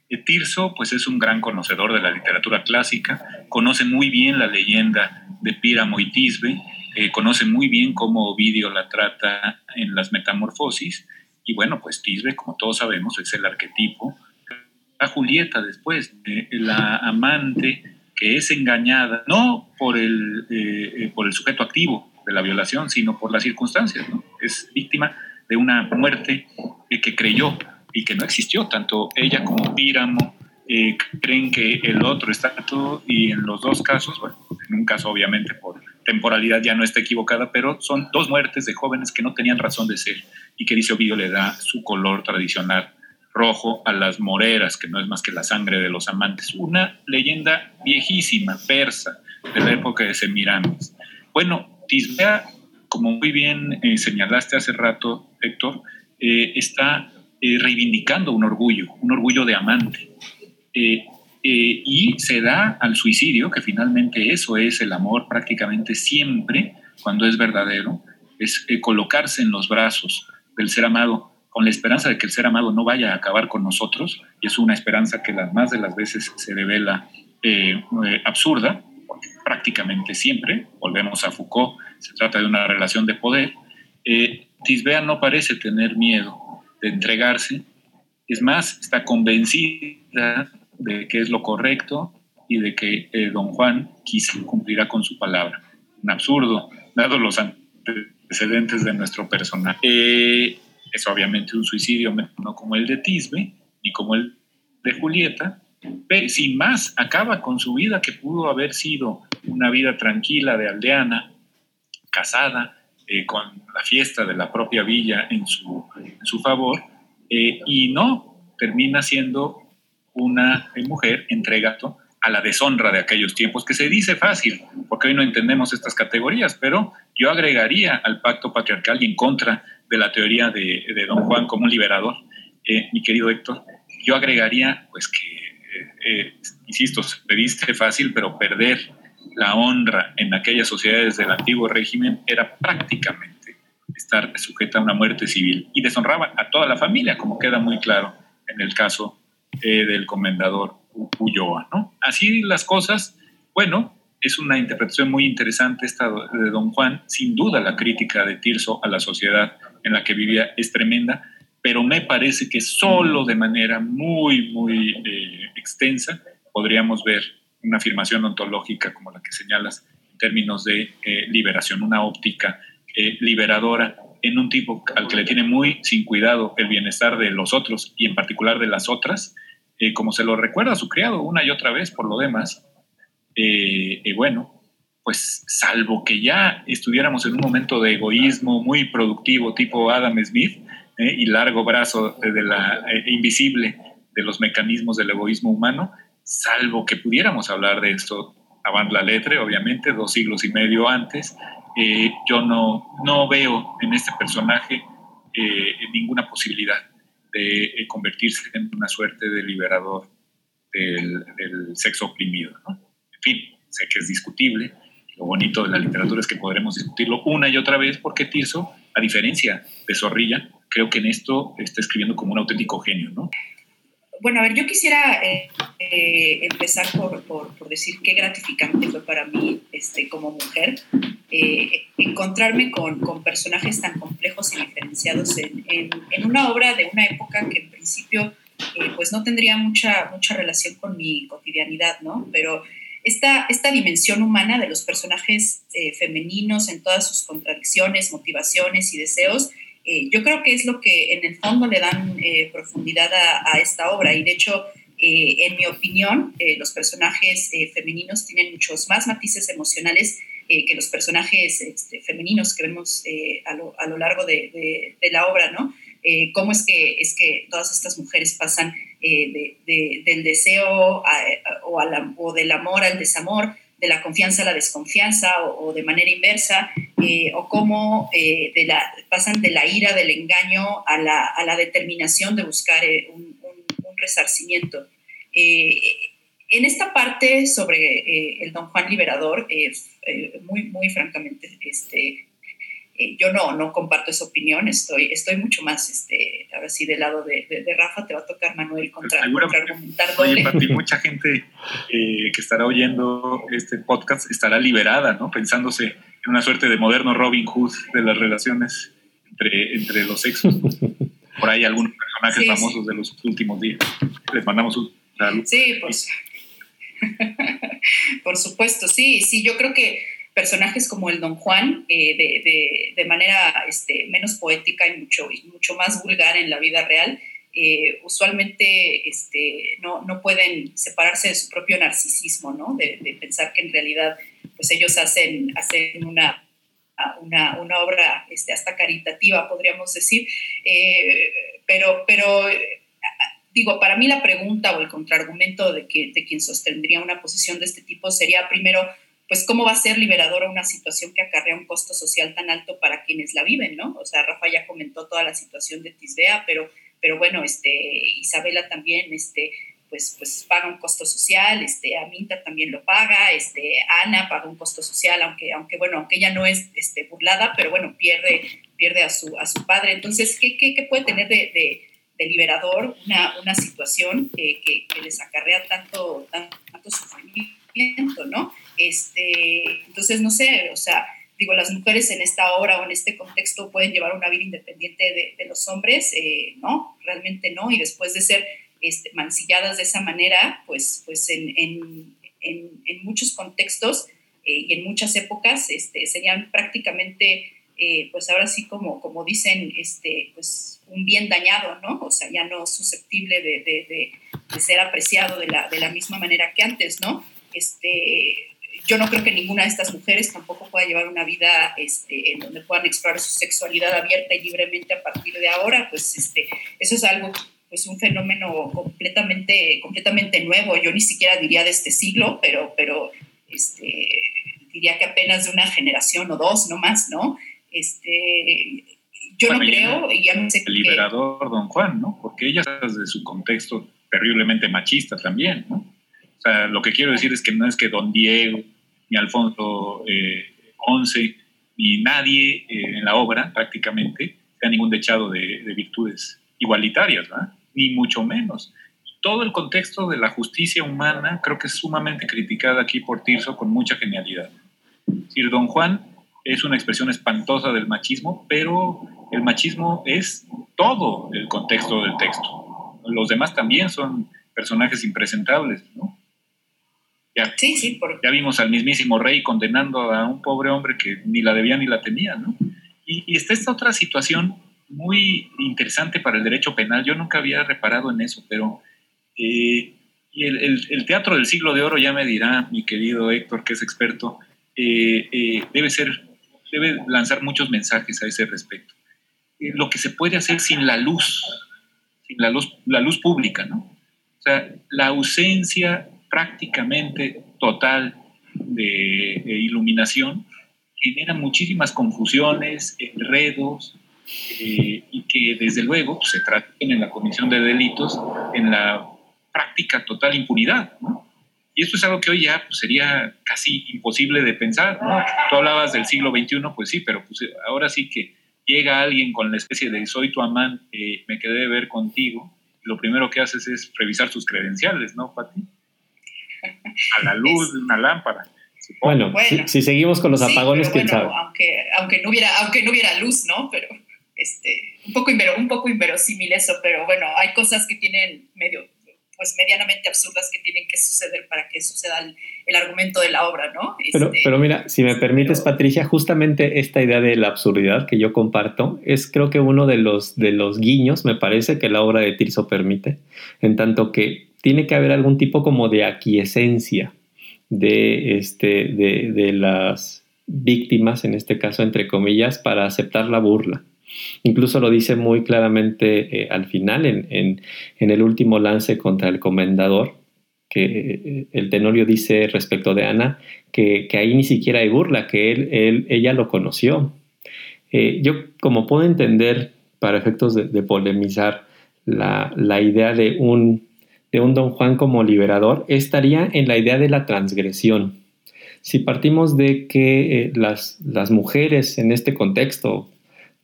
Eh, Tirso, pues es un gran conocedor de la literatura clásica, conoce muy bien la leyenda de Píramo y Tisbe, eh, conoce muy bien cómo Ovidio la trata en las Metamorfosis, y bueno, pues Tisbe, como todos sabemos, es el arquetipo a Julieta después, la amante que es engañada, no por el, eh, eh, por el sujeto activo la violación, sino por las circunstancias. Es víctima de una muerte eh, que creyó y que no existió. Tanto ella como Píramo creen que el otro está todo y en los dos casos, bueno, en un caso obviamente por temporalidad ya no está equivocada, pero son dos muertes de jóvenes que no tenían razón de ser y que dice Ovidio le da su color tradicional rojo a las moreras, que no es más que la sangre de los amantes. Una leyenda viejísima, persa, de la época de Semiramis. Bueno, Tisbea, como muy bien eh, señalaste hace rato, Héctor, eh, está eh, reivindicando un orgullo, un orgullo de amante. y se da al suicidio, que finalmente eso es el amor prácticamente siempre, cuando es verdadero, es colocarse en los brazos del ser amado con la esperanza de que el ser amado no vaya a acabar con nosotros, y es una esperanza que las más de las veces se revela eh, eh, absurda, prácticamente siempre, volvemos a Foucault, se trata de una relación de poder, eh, Tisbea no parece tener miedo de entregarse, es más, está convencida de que es lo correcto y de que don Juan quizá cumplirá con su palabra. Un absurdo, dado los antecedentes de nuestro personaje es obviamente un suicidio, no como el de Tisbe, ni como el de Julieta, pero sin más, acaba con su vida que pudo haber sido una vida tranquila de aldeana, casada, eh, con la fiesta de la propia villa en su, su favor, eh, y no termina siendo una mujer entregado a la deshonra de aquellos tiempos, que se dice fácil, porque hoy no entendemos estas categorías, pero yo agregaría al pacto patriarcal y en contra de la teoría de, Don Juan como un liberador, eh, mi querido Héctor, yo agregaría, pues que, eh, eh, insisto, se dice fácil, pero perder la honra en aquellas sociedades del antiguo régimen era prácticamente estar sujeta a una muerte civil y deshonraba a toda la familia, como queda muy claro en el caso del comendador Ulloa. ¿no? Así las cosas, bueno, es una interpretación muy interesante esta de Don Juan. Sin duda la crítica de Tirso a la sociedad en la que vivía es tremenda, pero me parece que solo de manera muy, muy eh, extensa podríamos ver una afirmación ontológica como la que señalas en términos de eh, liberación, una óptica eh, liberadora en un tipo al que le tiene muy sin cuidado el bienestar de los otros y en particular de las otras, como se lo recuerda su criado una y otra vez por lo demás. bueno, pues salvo que ya estuviéramos en un momento de egoísmo muy productivo tipo Adam Smith ¿eh? y largo brazo de la eh, invisible de los mecanismos del egoísmo humano, salvo que pudiéramos hablar de esto avant la letre, obviamente, dos siglos y medio antes, eh, yo no, no veo en este personaje ninguna posibilidad de eh, convertirse en una suerte de liberador del, sexo oprimido. En fin, sé que es discutible. Lo bonito de la literatura es que podremos discutirlo una y otra vez porque Tirso, a diferencia de Zorrilla, creo que en esto está escribiendo como un auténtico genio, ¿no? Bueno, a ver, yo quisiera eh, eh, empezar por, por, decir qué gratificante fue para mí este, como mujer eh, encontrarme con, con, personajes tan complejos y diferenciados en, en, una obra de una época que en principio pues no tendría mucha, mucha relación con mi cotidianidad, ¿no? Pero esta, esta dimensión humana de los personajes femeninos en todas sus contradicciones, motivaciones y deseos, eh, yo creo que es lo que en el fondo le dan eh, profundidad a, esta obra y de hecho, eh, en mi opinión, los personajes femeninos tienen muchos más matices emocionales que los personajes este, femeninos que vemos a lo, a, lo, largo de, la obra, ¿no? cómo es que, es que todas estas mujeres pasan del deseo o, o del amor al desamor, de la confianza a la desconfianza o, de manera inversa, eh, o cómo eh, pasan de la ira, del engaño, a la, a la determinación de buscar eh, un, un, resarcimiento. en esta parte sobre el don Juan Liberador, muy, muy francamente, este, eh, yo no, no comparto esa opinión, estoy, estoy mucho más, este, ahora sí, del lado de, de, Rafa, te va a tocar Manuel contra, argumentar Oye, Pati, mucha gente eh, que estará oyendo este podcast estará liberada, ¿no? Pensándose en una suerte de moderno Robin Hood de las relaciones entre, entre los sexos. Por ahí algunos personajes famosos de los últimos días. Les mandamos un saludo. Sí, pues. Por supuesto, sí, sí, yo creo que personajes como el Don Juan, eh, de, de, manera este, menos poética y mucho, mucho más vulgar en la vida real, eh, usualmente este, no, no, pueden separarse de su propio narcisismo, ¿no? de, pensar que en realidad pues ellos hacen, hacen una, una, una obra este, hasta caritativa, podríamos decir, eh, pero, pero digo, para mí la pregunta o el contraargumento de, que, de quien sostendría una posición de este tipo sería primero, pues cómo va a ser liberadora una situación que acarrea un costo social tan alto para quienes la viven, ¿no? O sea, Rafa ya comentó toda la situación de Tisbea, pero, pero bueno, este, Isabela también, este, pues, pues paga un costo social, este, Aminta también lo paga, este, Ana paga un costo social, aunque, aunque bueno, aunque ella no es este, burlada, pero bueno, pierde, pierde a, su, a su padre. Entonces, ¿qué, qué, qué puede tener de, de, liberador una, una situación que, que, les acarrea tanto, tanto sufrimiento. Este, entonces, no sé, o sea, digo, las mujeres en esta obra o en este contexto pueden llevar una vida independiente de, los hombres, eh, no, realmente no, y después de ser este, mancilladas de esa manera, pues, pues en, muchos contextos eh, y en muchas épocas este, serían prácticamente, eh, pues ahora sí como, como dicen, este, pues un bien dañado, ¿no? O sea, ya no susceptible de ser apreciado de la, de la misma manera que antes, ¿no? Este, yo no creo que ninguna de estas mujeres tampoco pueda llevar una vida este, en donde puedan explorar su sexualidad abierta y libremente a partir de ahora, pues este, eso es algo, pues un fenómeno completamente, completamente nuevo, yo ni siquiera diría de este siglo, pero, pero este, diría que apenas de una generación o dos, no más, ¿no? Este, yo no creo, y ya no sé El liberador don Juan, ¿no? Porque ella de su contexto terriblemente machista también, ¿no? O sea, lo que quiero decir es que no es que don Diego ni Alfonso eh, XI, ni nadie eh, en la obra prácticamente sea ningún dechado de, virtudes igualitarias, ni mucho menos. Todo el contexto de la justicia humana creo que es sumamente criticada aquí por Tirso con mucha genialidad. Sir Don Juan es una expresión espantosa del machismo, pero el machismo es todo el contexto del texto. Los demás también son personajes impresentables, ¿no? Ya, sí, sí, ya vimos al mismísimo rey condenando a un pobre hombre que ni la debía ni la tenía, ¿no? Y, está esta otra situación muy interesante para el derecho penal. Yo nunca había reparado en eso, pero eh, y el, teatro del siglo de oro, ya me dirá mi querido Héctor, que es experto, eh, eh, debe ser, debe lanzar muchos mensajes a ese respecto. lo que se puede hacer sin la luz, sin la luz, la luz pública, ¿no? O sea, la ausencia prácticamente total de, iluminación genera muchísimas confusiones, enredos, eh, y que desde luego pues, se traten en la comisión de delitos en la práctica total impunidad. Y esto es algo que hoy ya pues, sería casi imposible de pensar. ¿no? Tú hablabas del siglo XXI, pues sí, pero pues, ahora sí que llega alguien con la especie de soy tu amante, me quedé de ver contigo, lo primero que haces es revisar sus credenciales, ¿no, Pati? A la luz de una lámpara. Bueno, Si, seguimos con los apagones, quién sabe. Aunque, aunque, no hubiera, aunque no hubiera luz, ¿no? Pero este, un, poco un poco inverosímil eso, pero bueno, hay cosas que tienen medio pues medianamente absurdas que tienen que suceder para que suceda el, argumento de la obra, ¿no? Pero, este, pero mira, si me permites, Patricia, justamente esta idea de la absurdidad que yo comparto es creo que uno de los, de los guiños, me parece, que la obra de Tirso permite, en tanto que tiene que haber algún tipo como de aquiescencia de, este, de, de las víctimas, en este caso entre comillas, para aceptar la burla. Incluso lo dice muy claramente eh, al final, en, el último lance contra el comendador, que eh, el Tenorio dice respecto de Ana que, ahí ni siquiera hay burla, que él, ella lo conoció. Eh, yo, como puedo entender, para efectos de, polemizar, la, idea de un, de un Don Juan como liberador, estaría en la idea de la transgresión. Si partimos de que las, las mujeres en este contexto,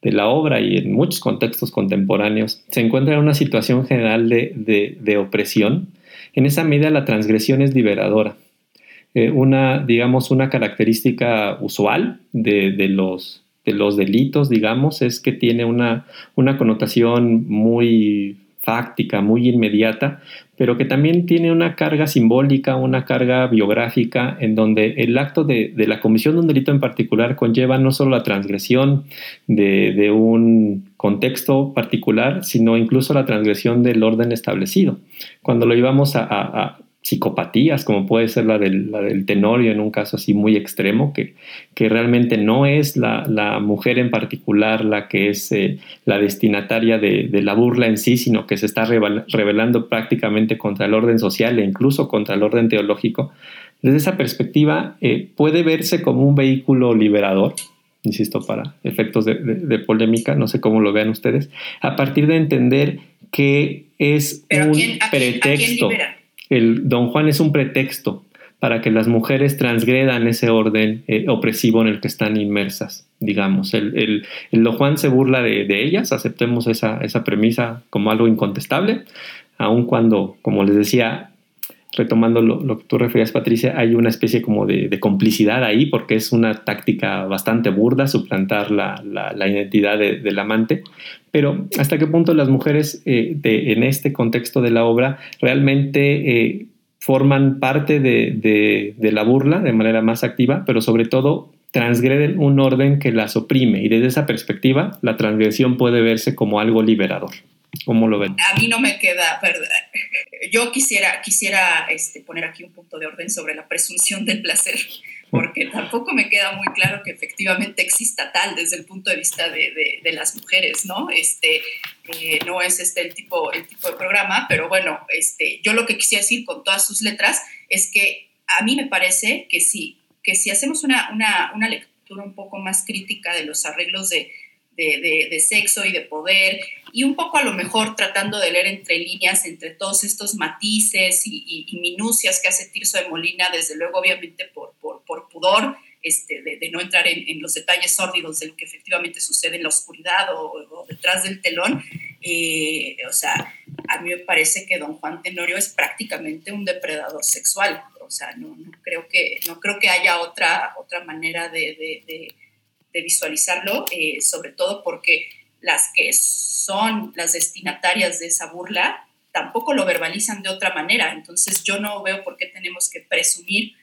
de la obra y en muchos contextos contemporáneos, se encuentra en una situación general de, opresión, en esa medida la transgresión es liberadora. Eh, una, digamos, una característica usual de, los, de los delitos, digamos, es que tiene una, una connotación muy fáctica, muy inmediata, pero que también tiene una carga simbólica, una carga biográfica, en donde el acto de, la comisión de un delito en particular conlleva no solo la transgresión de, un contexto particular, sino incluso la transgresión del orden establecido. Cuando lo llevamos a, psicopatías, como puede ser la del, tenorio en un caso así muy extremo, que, que realmente no es la, mujer en particular la que es eh, la destinataria de, la burla en sí, sino que se está revelando prácticamente contra el orden social e incluso contra el orden teológico. Desde esa perspectiva, eh, puede verse como un vehículo liberador, insisto, para efectos de, polémica, no sé cómo lo vean ustedes, a partir de entender que es un pretexto el Don Juan es un pretexto para que las mujeres transgredan ese orden eh, opresivo en el que están inmersas, digamos. El, Don Juan se burla de, ellas, aceptemos esa, esa, premisa como algo incontestable, aun cuando, como les decía, retomando lo, que tú referías, Patricia, hay una especie como de, complicidad ahí, porque es una táctica bastante burda suplantar la, identidad del amante. Pero hasta qué punto las mujeres eh, en este contexto de la obra realmente eh, forman parte de, la burla de manera más activa, pero sobre todo transgreden un orden que las oprime y desde esa perspectiva la transgresión puede verse como algo liberador. ¿Cómo lo ven? A mí no me queda, ¿verdad? Yo quisiera, quisiera este, poner aquí un punto de orden sobre la presunción del placer, porque tampoco me queda muy claro que efectivamente exista tal desde el punto de vista de, de, las mujeres, ¿no? Este, eh, no es este el tipo, el tipo de programa, pero bueno, este, yo lo que quisiera decir con todas sus letras es que a mí me parece que sí, que si hacemos una, una, una lectura un poco más crítica de los arreglos de, de, sexo y de poder, y un poco a lo mejor tratando de leer entre líneas, entre todos estos matices y, minucias que hace Tirso de Molina, desde luego obviamente por, por, pudor, este, de, no entrar en, los detalles sórdidos de lo que efectivamente sucede en la oscuridad o, detrás del telón. Eh, o sea, a mí me parece que don Juan Tenorio es prácticamente un depredador sexual. O sea, no, creo, que, no creo que haya otra, otra manera de de visualizarlo, eh, sobre todo porque las que son las destinatarias de esa burla tampoco lo verbalizan de otra manera. Entonces yo no veo por qué tenemos que presumir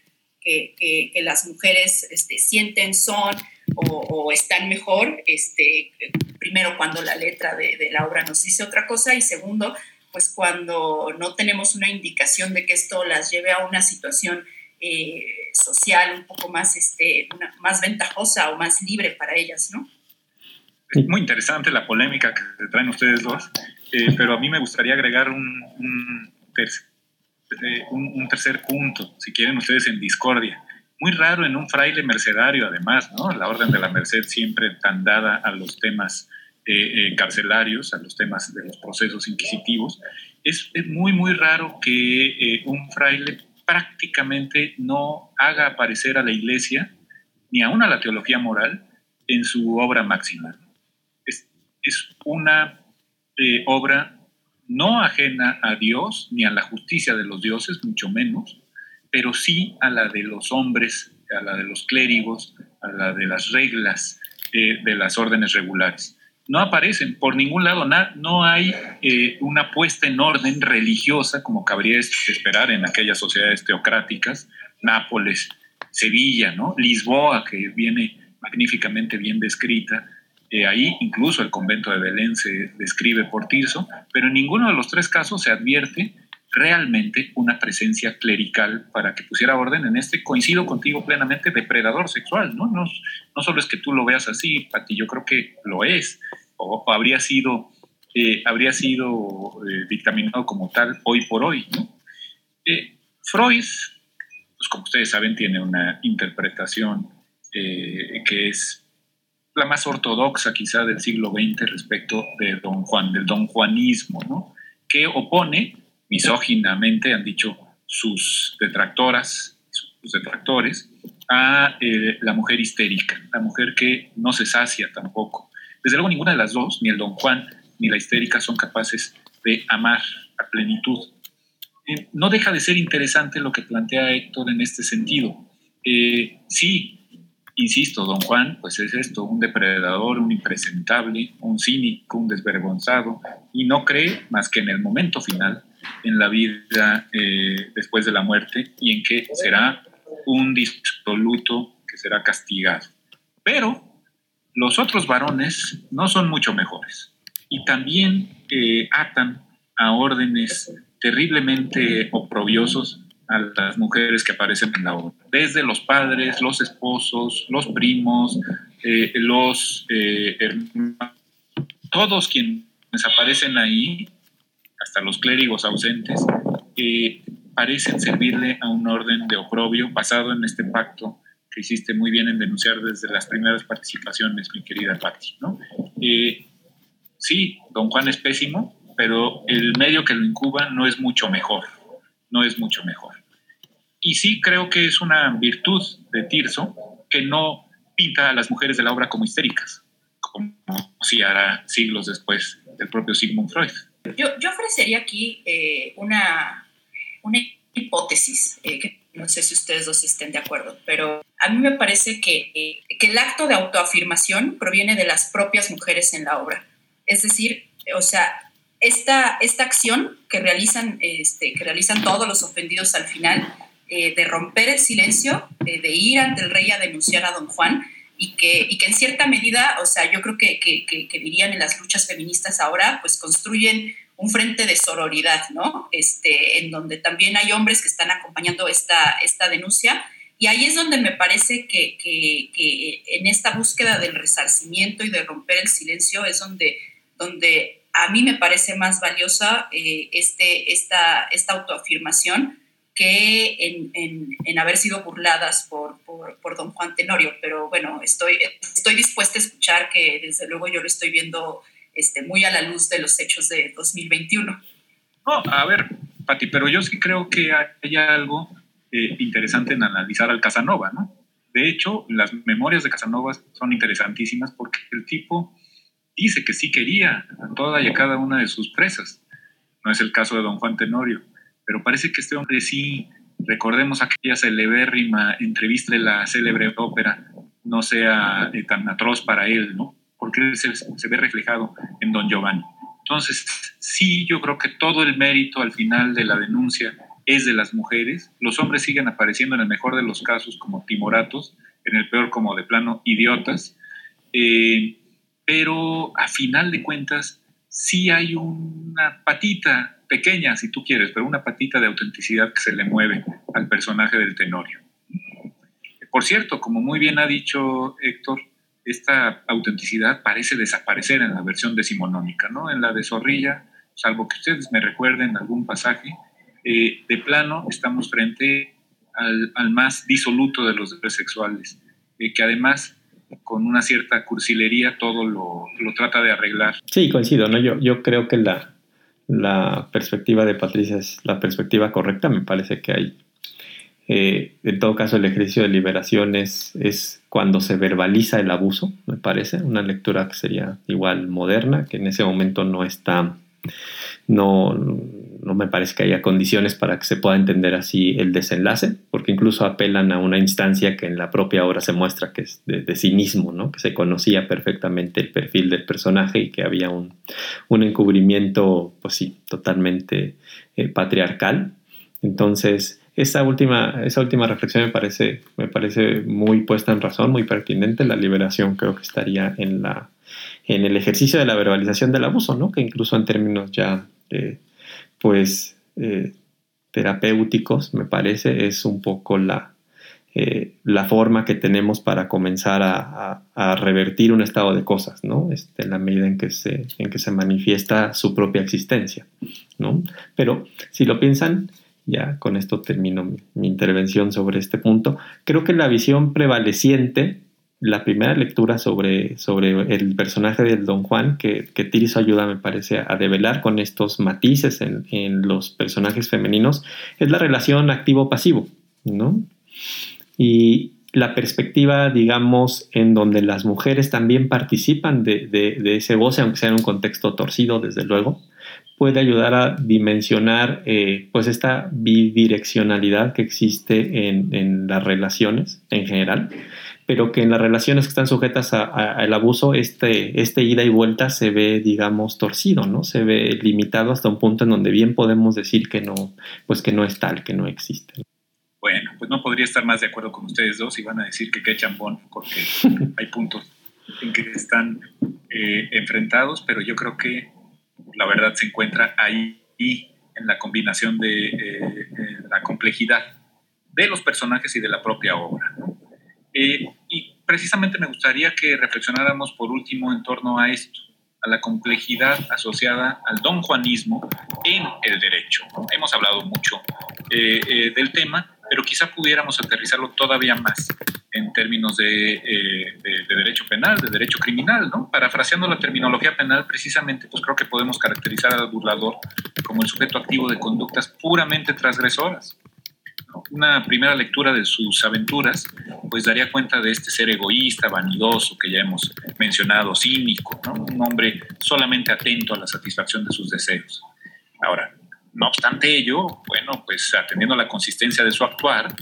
que, las mujeres este, sienten, son o, están mejor, este, primero cuando la letra de, de, la obra nos dice otra cosa y segundo, pues cuando no tenemos una indicación de que esto las lleve a una situación eh, social un poco más, este, más ventajosa o más libre para ellas, ¿no? Es muy interesante la polémica que traen ustedes dos, eh, pero a mí me gustaría agregar un, eh, un, un, tercer punto, si quieren ustedes, en discordia. Muy raro en un fraile mercedario, además, ¿no? La orden de la merced siempre tan dada a los temas carcelarios, a los temas de los procesos inquisitivos, es, muy, muy raro que un fraile prácticamente no haga aparecer a la iglesia ni aún a la teología moral en su obra máxima. Es, una obra no ajena a Dios ni a la justicia de los dioses, mucho menos, pero sí a la de los hombres, a la de los clérigos, a la de las reglas eh, de las órdenes regulares. No aparecen por ningún lado, no hay eh, una puesta en orden religiosa como cabría esperar en aquellas sociedades teocráticas, Nápoles, Sevilla, ¿no? Lisboa, que viene magníficamente bien descrita, eh, ahí incluso el convento de Belén se describe por Tirso, pero en ninguno de los tres casos se advierte realmente una presencia clerical para que pusiera orden en este, coincido contigo plenamente, depredador sexual, ¿no? No, no solo es que tú lo veas así, Pati, yo creo que lo es, o, habría sido, eh, habría sido eh, dictaminado como tal hoy por hoy, ¿no? Freud, pues como ustedes saben, tiene una interpretación que es la más ortodoxa quizá del siglo XX respecto de Don Juan, del don Juanismo, ¿no? que opone misóginamente, han dicho sus detractoras, sus detractores, a eh, la mujer histérica, la mujer que no se sacia tampoco. Desde luego ninguna de las dos, ni el don Juan ni la histérica, son capaces de amar a plenitud. Eh, no deja de ser interesante lo que plantea Héctor en este sentido. Eh, sí, Insisto, don Juan, pues es esto, un depredador, un impresentable, un cínico, un desvergonzado, y no cree más que en el momento final, en la vida eh, después de la muerte, y en que será un disoluto que será castigado. Pero los otros varones no son mucho mejores, y también eh, atan a órdenes terriblemente oprobiosos a las mujeres que aparecen en la obra, desde los padres, los esposos, los primos, eh, los eh, hermanos, todos quienes aparecen ahí, hasta los clérigos ausentes, eh, parecen servirle a un orden de oprobio basado en este pacto que hiciste muy bien en denunciar desde las primeras participaciones, mi querida Patti. ¿no? sí, don Juan es pésimo, pero el medio que lo incuba no es mucho mejor no es mucho mejor. Y sí creo que es una virtud de Tirso que no pinta a las mujeres de la obra como histéricas, como si hará siglos después del propio Sigmund Freud. Yo, yo ofrecería aquí eh, una, una hipótesis, eh, que no sé si ustedes dos estén de acuerdo, pero a mí me parece que, eh, que el acto de autoafirmación proviene de las propias mujeres en la obra. Es decir, o sea, esta, esta acción que realizan, este, que realizan todos los ofendidos al final, eh, de romper el silencio, de ir ante el rey a denunciar a don Juan, y que, y que en cierta medida, o sea, yo creo que, que, que, dirían en las luchas feministas ahora, pues construyen un frente de sororidad, ¿no? Este, en donde también hay hombres que están acompañando esta, esta denuncia. Y ahí es donde me parece que, que, en esta búsqueda del resarcimiento y de romper el silencio es donde, donde a mí me parece más valiosa eh, este, esta, esta autoafirmación que en, en, haber sido burladas por, por, don Juan Tenorio. Pero bueno, estoy, estoy dispuesta a escuchar que desde luego yo lo estoy viendo este, muy a la luz de los hechos de 2021. No, a ver, Pati, pero yo sí creo que hay algo eh, interesante en analizar al Casanova, ¿no? De hecho, las memorias de Casanova son interesantísimas porque el tipo dice que sí quería a toda y a cada una de sus presas. No es el caso de don Juan Tenorio, pero parece que este hombre sí, recordemos aquella celebérrima entrevista de la célebre ópera, no sea eh, tan atroz para él, ¿no? Porque se ve reflejado en don Giovanni. Entonces, sí, yo creo que todo el mérito al final de la denuncia es de las mujeres. Los hombres siguen apareciendo en el mejor de los casos como timoratos, en el peor como de plano idiotas. Eh, pero a final de cuentas sí hay una patita pequeña, si tú quieres, pero una patita de autenticidad que se le mueve al personaje del Tenorio. Por cierto, como muy bien ha dicho Héctor, esta autenticidad parece desaparecer en la versión decimonónica, ¿no? En la de Zorrilla, salvo que ustedes me recuerden algún pasaje, eh, de plano estamos frente al, más disoluto de los sexuales, eh, que además con una cierta cursilería todo lo, lo, trata de arreglar. Sí, coincido, ¿no? Yo, yo creo que la, la perspectiva de Patricia es la perspectiva correcta, me parece que hay eh, en todo caso, el ejercicio de liberación es, cuando se verbaliza el abuso, me parece, una lectura que sería igual moderna, que en ese momento no está, no, no me parece que haya condiciones para que se pueda entender así el desenlace, porque incluso apelan a una instancia que en la propia obra se muestra que es de, cinismo, ¿no? que se conocía perfectamente el perfil del personaje y que había un, encubrimiento, pues sí, totalmente eh, patriarcal. Entonces, esa última, esa última reflexión me parece, me parece muy puesta en razón, muy pertinente. La liberación creo que estaría en, la, en el ejercicio de la verbalización del abuso, ¿no? que incluso en términos ya eh, pues, eh, terapéuticos, me parece, es un poco la, eh, la forma que tenemos para comenzar a, a, revertir un estado de cosas, ¿no? Este, en la medida en que, se, en que se manifiesta su propia existencia, ¿no? Pero si lo piensan, ya con esto termino mi, intervención sobre este punto. Creo que la visión prevaleciente, la primera lectura sobre, sobre el personaje del Don Juan, que, que ayuda, me parece, a develar con estos matices en, en los personajes femeninos, es la relación activo-pasivo, ¿no? Y la perspectiva, digamos, en donde las mujeres también participan de, de, ese goce, aunque sea en un contexto torcido, desde luego, puede ayudar a dimensionar eh, pues esta bidireccionalidad que existe en, las relaciones en general, pero que en las relaciones que están sujetas al abuso, este, este ida y vuelta se ve, digamos, torcido, ¿no? Se ve limitado hasta un punto en donde bien podemos decir que no, pues que no es tal, que no existe. Bueno, pues no podría estar más de acuerdo con ustedes dos y van a decir que qué chambón, porque hay puntos en que están eh, enfrentados, pero yo creo que la verdad se encuentra ahí en la combinación de eh, eh, la complejidad de los personajes y de la propia obra. Eh, y precisamente me gustaría que reflexionáramos por último en torno a esto, a la complejidad asociada al don Juanismo en el derecho. Hemos hablado mucho del tema, pero quizá pudiéramos aterrizarlo todavía más en términos eh, de, derecho penal, de derecho criminal, ¿no? Parafraseando la terminología penal, precisamente, pues creo que podemos caracterizar al burlador como el sujeto activo de conductas puramente transgresoras. Una primera lectura de sus aventuras, pues daría cuenta de este ser egoísta, vanidoso, que ya hemos mencionado, cínico, Un hombre solamente atento a la satisfacción de sus deseos. Ahora, no obstante ello, bueno, pues atendiendo a la consistencia de su actuar,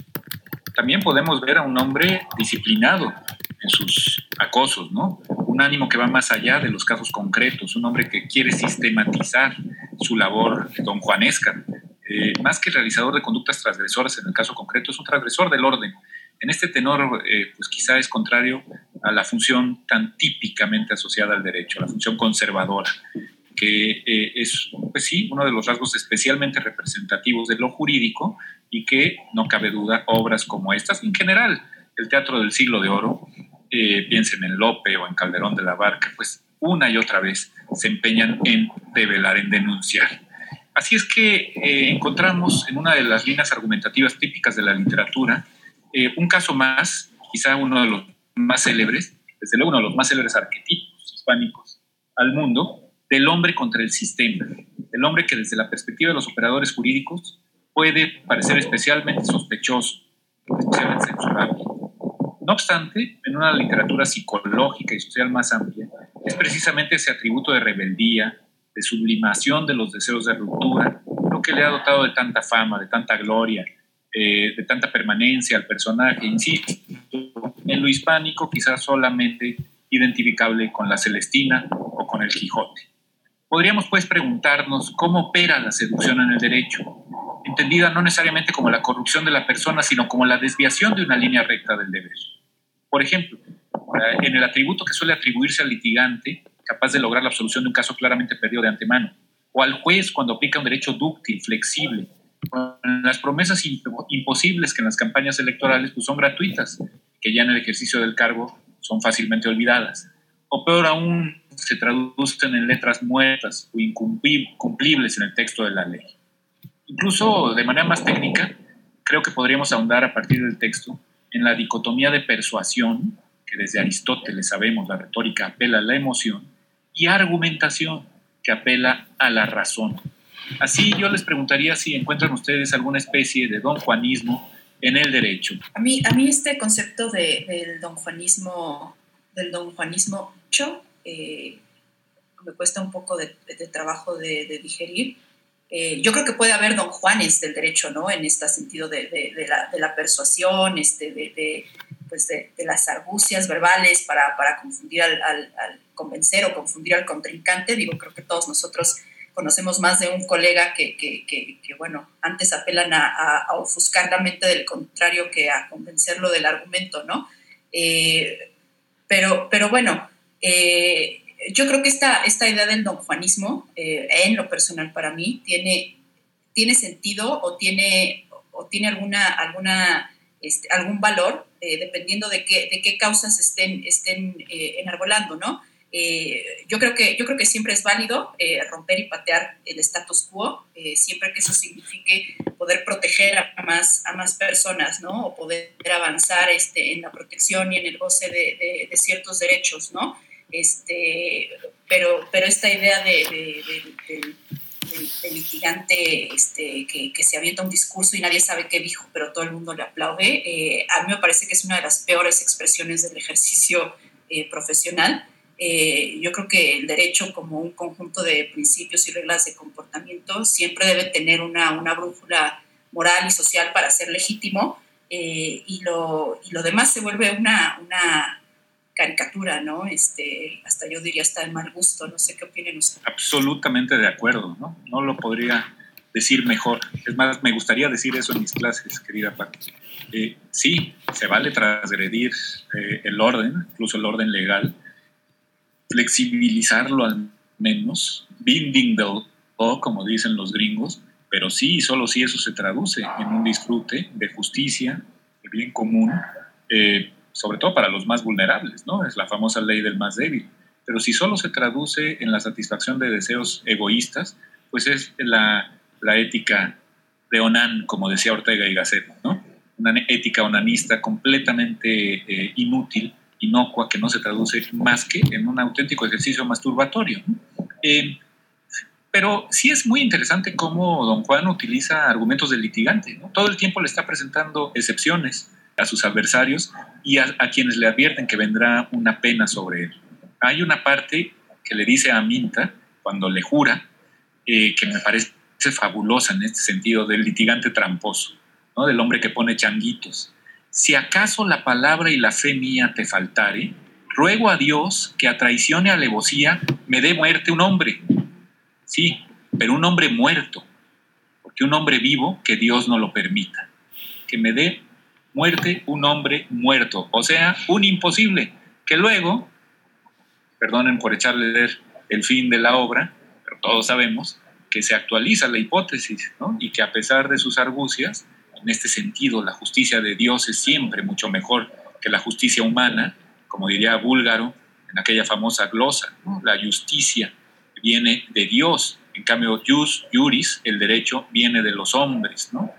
también podemos ver a un hombre disciplinado en sus acosos, ¿no? Un ánimo que va más allá de los casos concretos, un hombre que quiere sistematizar su labor don Juanesca. Eh, más que realizador de conductas transgresoras en el caso concreto, es un transgresor del orden. En este tenor, eh, pues quizá es contrario a la función tan típicamente asociada al derecho, a la función conservadora, que eh, es, pues sí, uno de los rasgos especialmente representativos de lo jurídico y que, no cabe duda, obras como estas, en general, el Teatro del Siglo de Oro, piensen en Lope o en Calderón de la Barca, pues una y otra vez se empeñan en develar, en denunciar. Así es que eh, encontramos en una de las líneas argumentativas típicas de la literatura un caso más, quizá uno de los más célebres, desde luego uno de los más célebres arquetipos hispánicos al mundo, del hombre contra el sistema, del hombre que desde la perspectiva de los operadores jurídicos puede parecer especialmente sospechoso, especialmente censurable. No obstante, en una literatura psicológica y social más amplia, es precisamente ese atributo de rebeldía, de sublimación de los deseos de ruptura, lo que le ha dotado de tanta fama, de tanta gloria, eh, de tanta permanencia al personaje, insisto, en lo hispánico quizás solamente identificable con la Celestina o con el Quijote. Podríamos pues preguntarnos cómo opera la seducción en el derecho, entendida no necesariamente como la corrupción de la persona, sino como la desviación de una línea recta del deber. Por ejemplo, en el atributo que suele atribuirse al litigante, capaz de lograr la absolución de un caso claramente perdido de antemano, o al juez cuando aplica un derecho dúctil, flexible, las promesas imposibles que en las campañas electorales pues, son gratuitas, que ya en el ejercicio del cargo son fácilmente olvidadas. O peor aún, se traducen en letras muertas o incumplibles en el texto de la ley. Incluso de manera más técnica, creo que podríamos ahondar a partir del texto en la dicotomía de persuasión que desde Aristóteles sabemos la retórica apela a la emoción, y argumentación, que apela a la razón. Así yo les preguntaría si encuentran ustedes alguna especie de don Juanismo en el derecho. A mí, a mí este concepto del don Juanismo, del don Juanismo eh, me cuesta un poco de, trabajo de, digerir. Eh, yo creo que puede haber don Juanes del derecho, ¿no? En este sentido de, la, persuasión, este, de, pues de, las argucias verbales para, para confundir al, convencer o confundir al contrincante. Digo, creo que todos nosotros conocemos más de un colega que, que, que, bueno, antes apelan a, a, ofuscar la mente del contrario que a convencerlo del argumento, ¿no? Eh, pero, pero bueno, eh, yo creo que esta, esta idea del don Juanismo, eh, en lo personal para mí, tiene, tiene sentido o tiene, o tiene alguna, alguna, este, algún valor, dependiendo de qué, de qué causas estén, estén enarbolando, ¿no? Eh, yo, creo que, yo creo que siempre es válido eh, romper y patear el status quo, eh, siempre que eso signifique poder proteger a más, a más personas, ¿no? O poder avanzar este, en la protección y en el goce de, de, ciertos derechos, ¿no? Este, pero, pero esta idea de, litigante este, que, se avienta un discurso y nadie sabe qué dijo, pero todo el mundo le aplaude, a mí me parece que es una de las peores expresiones del ejercicio profesional. Eh, yo creo que el derecho como un conjunto de principios y reglas de comportamiento siempre debe tener una, una brújula moral y social para ser legítimo eh, y, lo, y, lo, demás se vuelve una, una caricatura, ¿no? Este, hasta yo diría hasta el mal gusto, no sé qué opinan ustedes. Absolutamente de acuerdo, ¿no? No lo podría decir mejor. Es más, me gustaría decir eso en mis clases, querida Pati. Eh, sí, se vale transgredir el orden, incluso el orden legal, flexibilizarlo al menos, binding the law, como dicen los gringos, pero sí, solo si eso se traduce en un disfrute de justicia, de bien común, eh, sobre todo para los más vulnerables, ¿no? Es la famosa ley del más débil. Pero si solo se traduce en la satisfacción de deseos egoístas, pues es la, la ética de Onan, como decía Ortega y Gasset, ¿no? Una ética onanista completamente eh, inútil inocua que no se traduce más que en un auténtico ejercicio masturbatorio. Eh, pero sí es muy interesante cómo don Juan utiliza argumentos del litigante. Todo el tiempo le está presentando excepciones a sus adversarios y a, quienes le advierten que vendrá una pena sobre él. Hay una parte que le dice a Minta, cuando le jura, eh, que me parece fabulosa en este sentido, del litigante tramposo, ¿no? del hombre que pone changuitos si acaso la palabra y la fe mía te faltare, ruego a Dios que a traición y alevosía me dé muerte un hombre. Sí, pero un hombre muerto, porque un hombre vivo que Dios no lo permita. Que me dé muerte un hombre muerto, o sea, un imposible, que luego, perdonen por echarle el fin de la obra, pero todos sabemos que se actualiza la hipótesis, ¿no? Y que a pesar de sus argucias, en este sentido, la justicia de Dios es siempre mucho mejor que la justicia humana, como diría Búlgaro en aquella famosa glosa. La justicia viene de Dios, en cambio, jus, juris, el derecho, viene de los hombres. ¿no?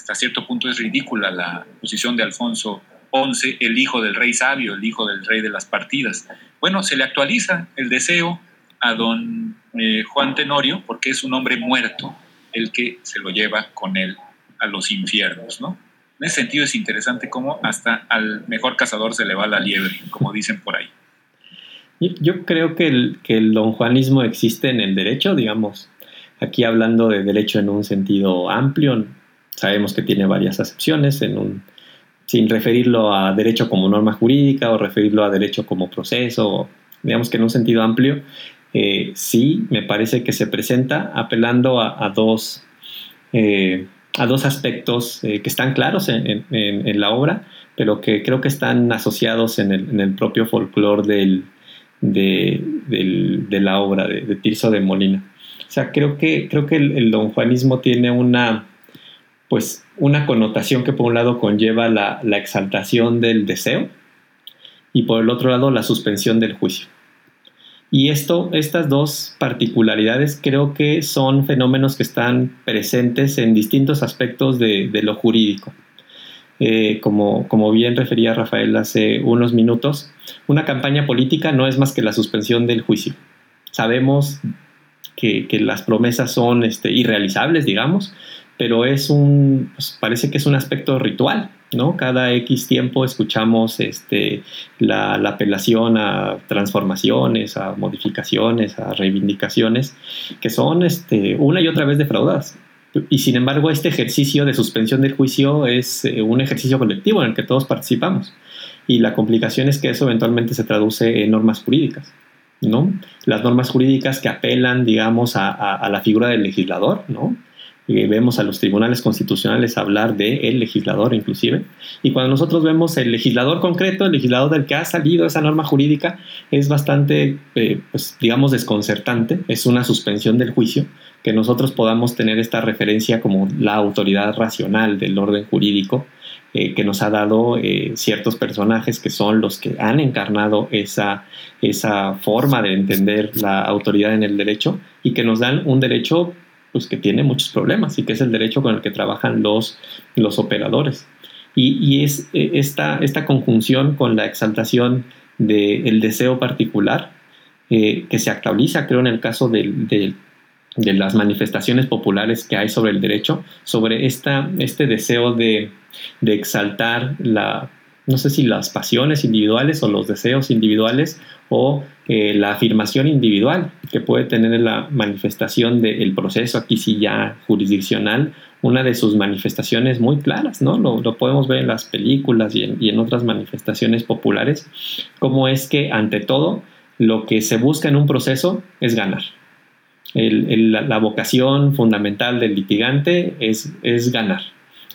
Hasta cierto punto es ridícula la posición de Alfonso XI, el hijo del rey sabio, el hijo del rey de las partidas. Bueno, se le actualiza el deseo a don eh, Juan Tenorio porque es un hombre muerto el que se lo lleva con él a los infiernos, ¿no? En ese sentido es interesante cómo hasta al mejor cazador se le va la liebre, como dicen por ahí. Yo creo que el, que el don Juanismo existe en el derecho, digamos, aquí hablando de derecho en un sentido amplio, sabemos que tiene varias acepciones, en un, sin referirlo a derecho como norma jurídica o referirlo a derecho como proceso, digamos que en un sentido amplio, eh, sí me parece que se presenta apelando a, dos eh, a dos aspectos eh, que están claros en, la obra, pero que creo que están asociados en el, propio folclore de, la obra de, Tirso de Molina. O sea, creo que, creo que el, don Juanismo tiene una, pues, una connotación que por un lado conlleva la, la exaltación del deseo y por el otro lado la suspensión del juicio. Y esto, estas dos particularidades creo que son fenómenos que están presentes en distintos aspectos de, lo jurídico. eh, como, como bien refería Rafael hace unos minutos, una campaña política no es más que la suspensión del juicio. Sabemos que, las promesas son este, irrealizables, digamos, pero es un, pues, parece que es un aspecto ritual, ¿no? Cada X tiempo escuchamos este, la, apelación a transformaciones, a modificaciones, a reivindicaciones, que son este, una y otra vez defraudadas. Y sin embargo, este ejercicio de suspensión del juicio es eh, un ejercicio colectivo en el que todos participamos. Y la complicación es que eso eventualmente se traduce en normas jurídicas. ¿no? Las normas jurídicas que apelan, digamos, a, a la figura del legislador, ¿no? Vemos a los tribunales constitucionales hablar de el legislador inclusive, y cuando nosotros vemos el legislador concreto, el legislador del que ha salido esa norma jurídica, es bastante, eh, pues, digamos, desconcertante, es una suspensión del juicio, que nosotros podamos tener esta referencia como la autoridad racional del orden jurídico, eh, que nos ha dado eh, ciertos personajes que son los que han encarnado esa, esa forma de entender la autoridad en el derecho y que nos dan un derecho pues que tiene muchos problemas y que es el derecho con el que trabajan los, los operadores. Y, es eh, esta, esta conjunción con la exaltación del deseo particular eh, que se actualiza, creo, en el caso de, las manifestaciones populares que hay sobre el derecho, sobre esta, este deseo de, de exaltar la, no sé si las pasiones individuales o los deseos individuales o la afirmación individual que puede tener la manifestación del proceso, aquí sí ya jurisdiccional, una de sus manifestaciones muy claras, ¿no? Lo, podemos ver en las películas y en, otras manifestaciones populares, como es que ante todo lo que se busca en un proceso es ganar. la vocación fundamental del litigante es, es ganar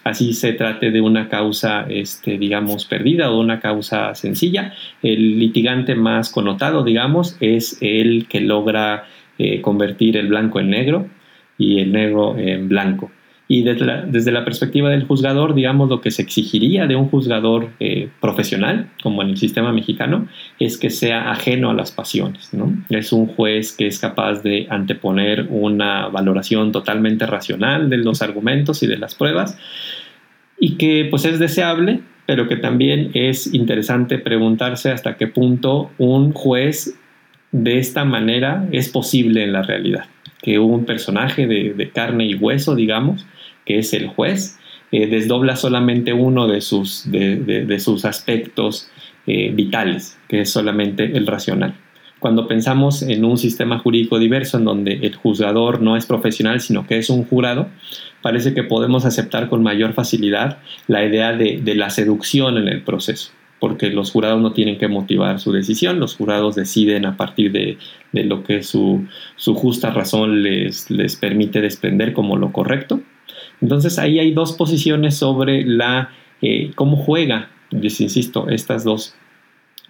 así se trate de una causa, este, digamos, perdida o una causa sencilla. El litigante más connotado, digamos, es el que logra eh, convertir el blanco en negro y el negro en blanco. Y desde la, desde la, perspectiva del juzgador, digamos, lo que se exigiría de un juzgador eh, profesional, como en el sistema mexicano, es que sea ajeno a las pasiones. ¿no? Es un juez que es capaz de anteponer una valoración totalmente racional de los argumentos y de las pruebas, y que pues es deseable, pero que también es interesante preguntarse hasta qué punto un juez de esta manera es posible en la realidad. Que un personaje de carne y hueso, digamos, que es el juez, eh, desdobla solamente uno de sus, de, sus aspectos eh, vitales, que es solamente el racional. Cuando pensamos en un sistema jurídico diverso en donde el juzgador no es profesional, sino que es un jurado, parece que podemos aceptar con mayor facilidad la idea de, la seducción en el proceso porque los jurados no tienen que motivar su decisión, los jurados deciden a partir de, lo que su, su, justa razón les, les permite desprender como lo correcto, entonces ahí hay dos posiciones sobre la, eh, cómo juega, les insisto, estas dos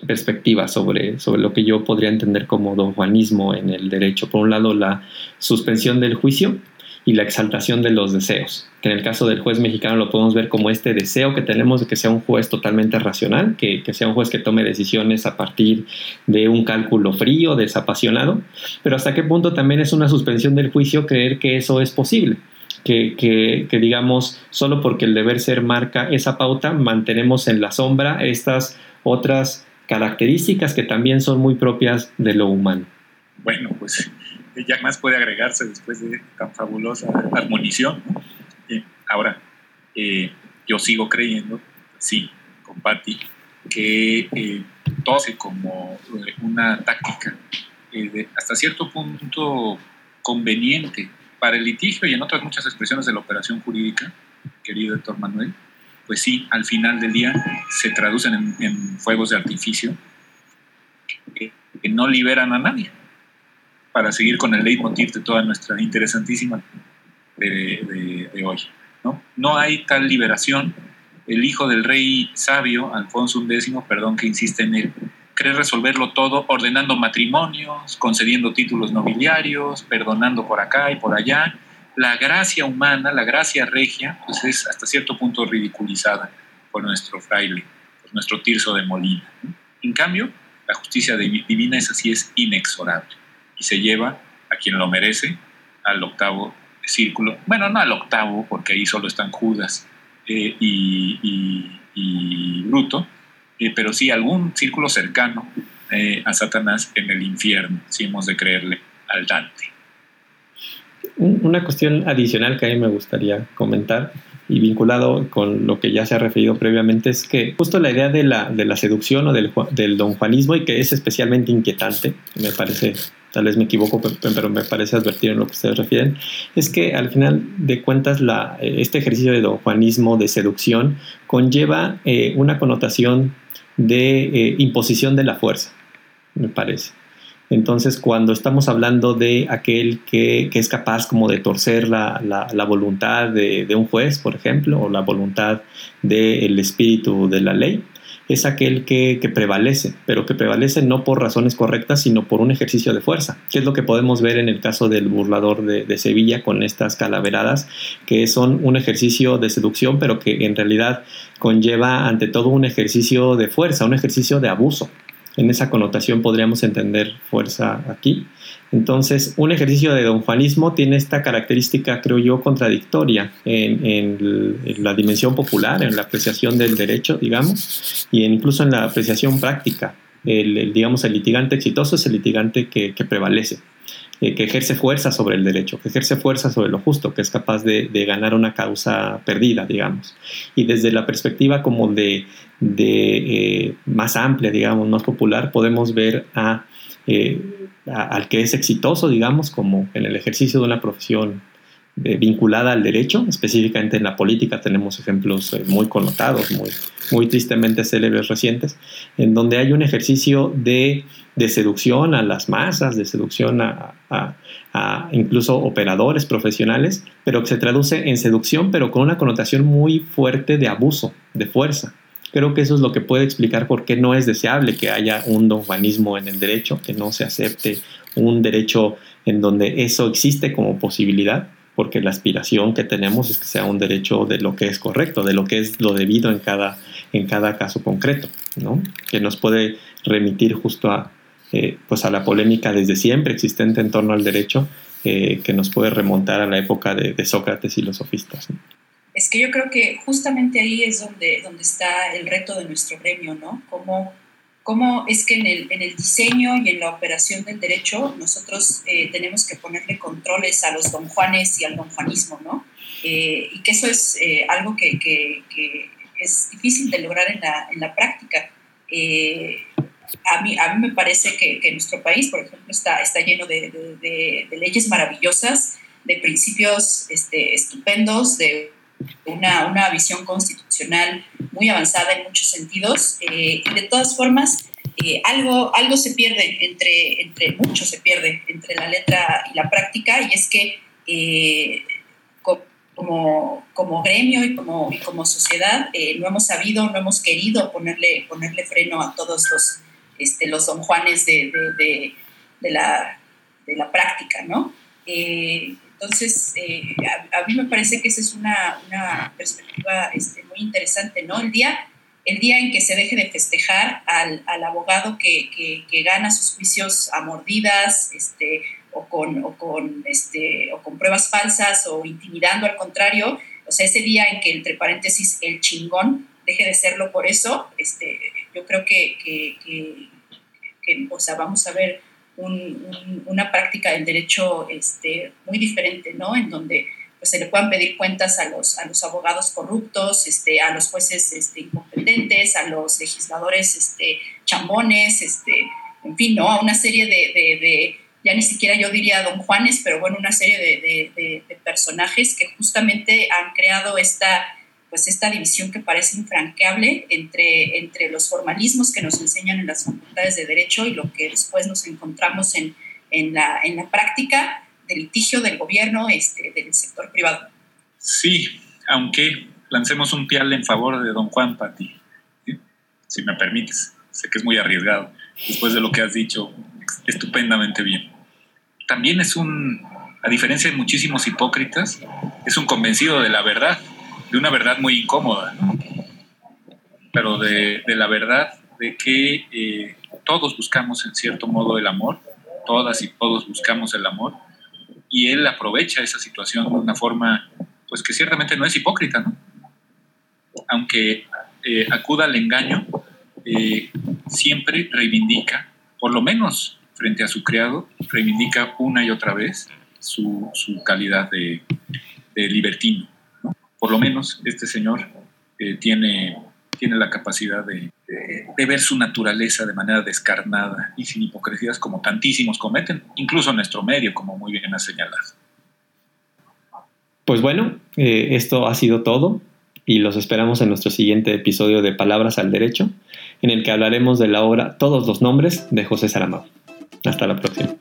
perspectivas sobre, sobre lo que yo podría entender como don Juanismo en el derecho. Por un lado, la suspensión del juicio y la exaltación de los deseos, que en el caso del juez mexicano lo podemos ver como este deseo que tenemos de que sea un juez totalmente racional, que, que sea un juez que tome decisiones a partir de un cálculo frío, desapasionado, pero hasta qué punto también es una suspensión del juicio creer que eso es posible que, digamos, solo porque el deber ser marca esa pauta, mantenemos en la sombra estas otras características que también son muy propias de lo humano. Bueno, pues ya más puede agregarse después de tan fabulosa armonización. Eh, ahora, eh, yo sigo creyendo, sí, con Patti, que eh, todo es como una táctica hasta cierto punto conveniente para el litigio y en otras muchas expresiones de la operación jurídica, querido Héctor Manuel, pues sí, al final del día se traducen en, fuegos de artificio que, no liberan a nadie para seguir con el leitmotiv de toda nuestra interesantísima de, de, hoy. ¿no? no hay tal liberación. El hijo del rey sabio, Alfonso X, perdón que insiste en él, cree resolverlo todo ordenando matrimonios, concediendo títulos nobiliarios, perdonando por acá y por allá. La gracia humana, la gracia regia, pues es hasta cierto punto ridiculizada por nuestro fraile, por nuestro tirso de Molina. En cambio, la justicia divina es así, es inexorable y se lleva a quien lo merece al octavo círculo. Bueno, no al octavo, porque ahí solo están Judas eh, y, bruto, eh, pero sí algún círculo cercano a Satanás en el infierno, si hemos de creerle al Dante. Una cuestión adicional que a mí me gustaría comentar y vinculado con lo que ya se ha referido previamente es que justo la idea de la, de la seducción o del, del don Juanismo y que es especialmente inquietante, me parece, tal vez me equivoco, pero me parece advertir en lo que ustedes refieren, es que al final de cuentas la, este ejercicio de don Juanismo, de seducción, conlleva eh, una connotación de eh, imposición de la fuerza, me parece. Entonces, cuando estamos hablando de aquel que, es capaz como de torcer la, voluntad de, un juez, por ejemplo, o la voluntad del espíritu de la ley, es aquel que, prevalece, pero que prevalece no por razones correctas, sino por un ejercicio de fuerza, que es lo que podemos ver en el caso del burlador de, Sevilla con estas calaveradas, que son un ejercicio de seducción, pero que en realidad conlleva ante todo un ejercicio de fuerza, un ejercicio de abuso en esa connotación podríamos entender fuerza aquí. Entonces, un ejercicio de don Juanismo tiene esta característica, creo yo, contradictoria en, la dimensión popular, en la apreciación del derecho, digamos, y incluso en la apreciación práctica. El, digamos, el litigante exitoso es el litigante que prevalece. Eh, que ejerce fuerza sobre el derecho, que ejerce fuerza sobre lo justo, que es capaz de, ganar una causa perdida, digamos. Y desde la perspectiva como de, eh, más amplia, digamos, más popular, podemos ver eh, a, al que es exitoso, digamos, como en el ejercicio de una profesión vinculada al derecho, específicamente en la política tenemos ejemplos muy connotados, muy, muy tristemente célebres recientes, en donde hay un ejercicio de de seducción a las masas, de seducción a, incluso operadores profesionales, pero que se traduce en seducción, pero con una connotación muy fuerte de abuso, de fuerza. Creo que eso es lo que puede explicar por qué no es deseable que haya un don en el derecho, que no se acepte un derecho en donde eso existe como posibilidad, porque la aspiración que tenemos es que sea un derecho de lo que es correcto, de lo que es lo debido en cada, en cada caso concreto, ¿no? que nos puede remitir justo a, eh, pues a la polémica desde siempre existente en torno al derecho eh, que nos puede remontar a la época de, Sócrates y los sofistas. Es que yo creo que justamente ahí es donde, donde está el reto de nuestro gremio, ¿no? Cómo, cómo es que en el, en el, diseño y en la operación del derecho nosotros eh, tenemos que ponerle controles a los don Juanes y al don Juanismo, ¿no? y que eso es algo que, que, que, es difícil de lograr en la, en la práctica a mí, a mí me parece que, que nuestro país, por ejemplo, está, está lleno de, de, leyes maravillosas, de principios este, estupendos, de una, una, visión constitucional muy avanzada en muchos sentidos. Eh, y de todas formas, eh, algo, algo se pierde entre, entre, mucho se pierde entre la letra y la práctica, y es que eh, como, como gremio y como, como sociedad no hemos sabido, no hemos querido ponerle, ponerle freno a todos los este, los don Juanes de, la, práctica, ¿no? Entonces, eh, a, mí me parece que esa es una, perspectiva este, muy interesante, ¿no? El día, el día en que se deje de festejar al, abogado que, gana sus juicios a mordidas, este, o con, o con, este, o con pruebas falsas o intimidando al contrario, o sea, ese día en que, entre paréntesis, el chingón deje de serlo por eso, este, yo creo que, que, o sea, vamos a ver una práctica del derecho este, muy diferente, ¿no? En donde pues, se le puedan pedir cuentas a los, a los abogados corruptos, este, a los jueces este, incompetentes, a los legisladores este, chambones, este, en fin, ¿no? A una serie de, de, ya ni siquiera yo diría don Juanes, pero bueno, una serie de, de personajes que justamente han creado esta pues esta división que parece infranqueable entre, entre los formalismos que nos enseñan en las facultades de derecho y lo que después nos encontramos en, en, la, en la práctica del litigio del gobierno este, del sector privado. Sí, aunque lancemos un pial en favor de don Juan Pati, si me permites. Sé que es muy arriesgado, después de lo que has dicho, estupendamente bien. También es un, a diferencia de muchísimos hipócritas, es un convencido de la verdad de una verdad muy incómoda, pero de, la verdad de que eh, todos buscamos en cierto modo el amor, todas y todos buscamos el amor, y él aprovecha esa situación de una forma, pues que ciertamente no es hipócrita, ¿no? aunque eh, acuda al engaño, eh, siempre reivindica, por lo menos frente a su criado, reivindica una y otra vez su, calidad de, libertino. Por lo menos este señor eh, tiene, tiene la capacidad de, ver su naturaleza de manera descarnada y sin hipocresías como tantísimos cometen, incluso en nuestro medio, como muy bien ha señalado. Pues bueno, eh, esto ha sido todo y los esperamos en nuestro siguiente episodio de Palabras al Derecho, en el que hablaremos de la obra Todos los Nombres de José Saramago. Hasta la próxima.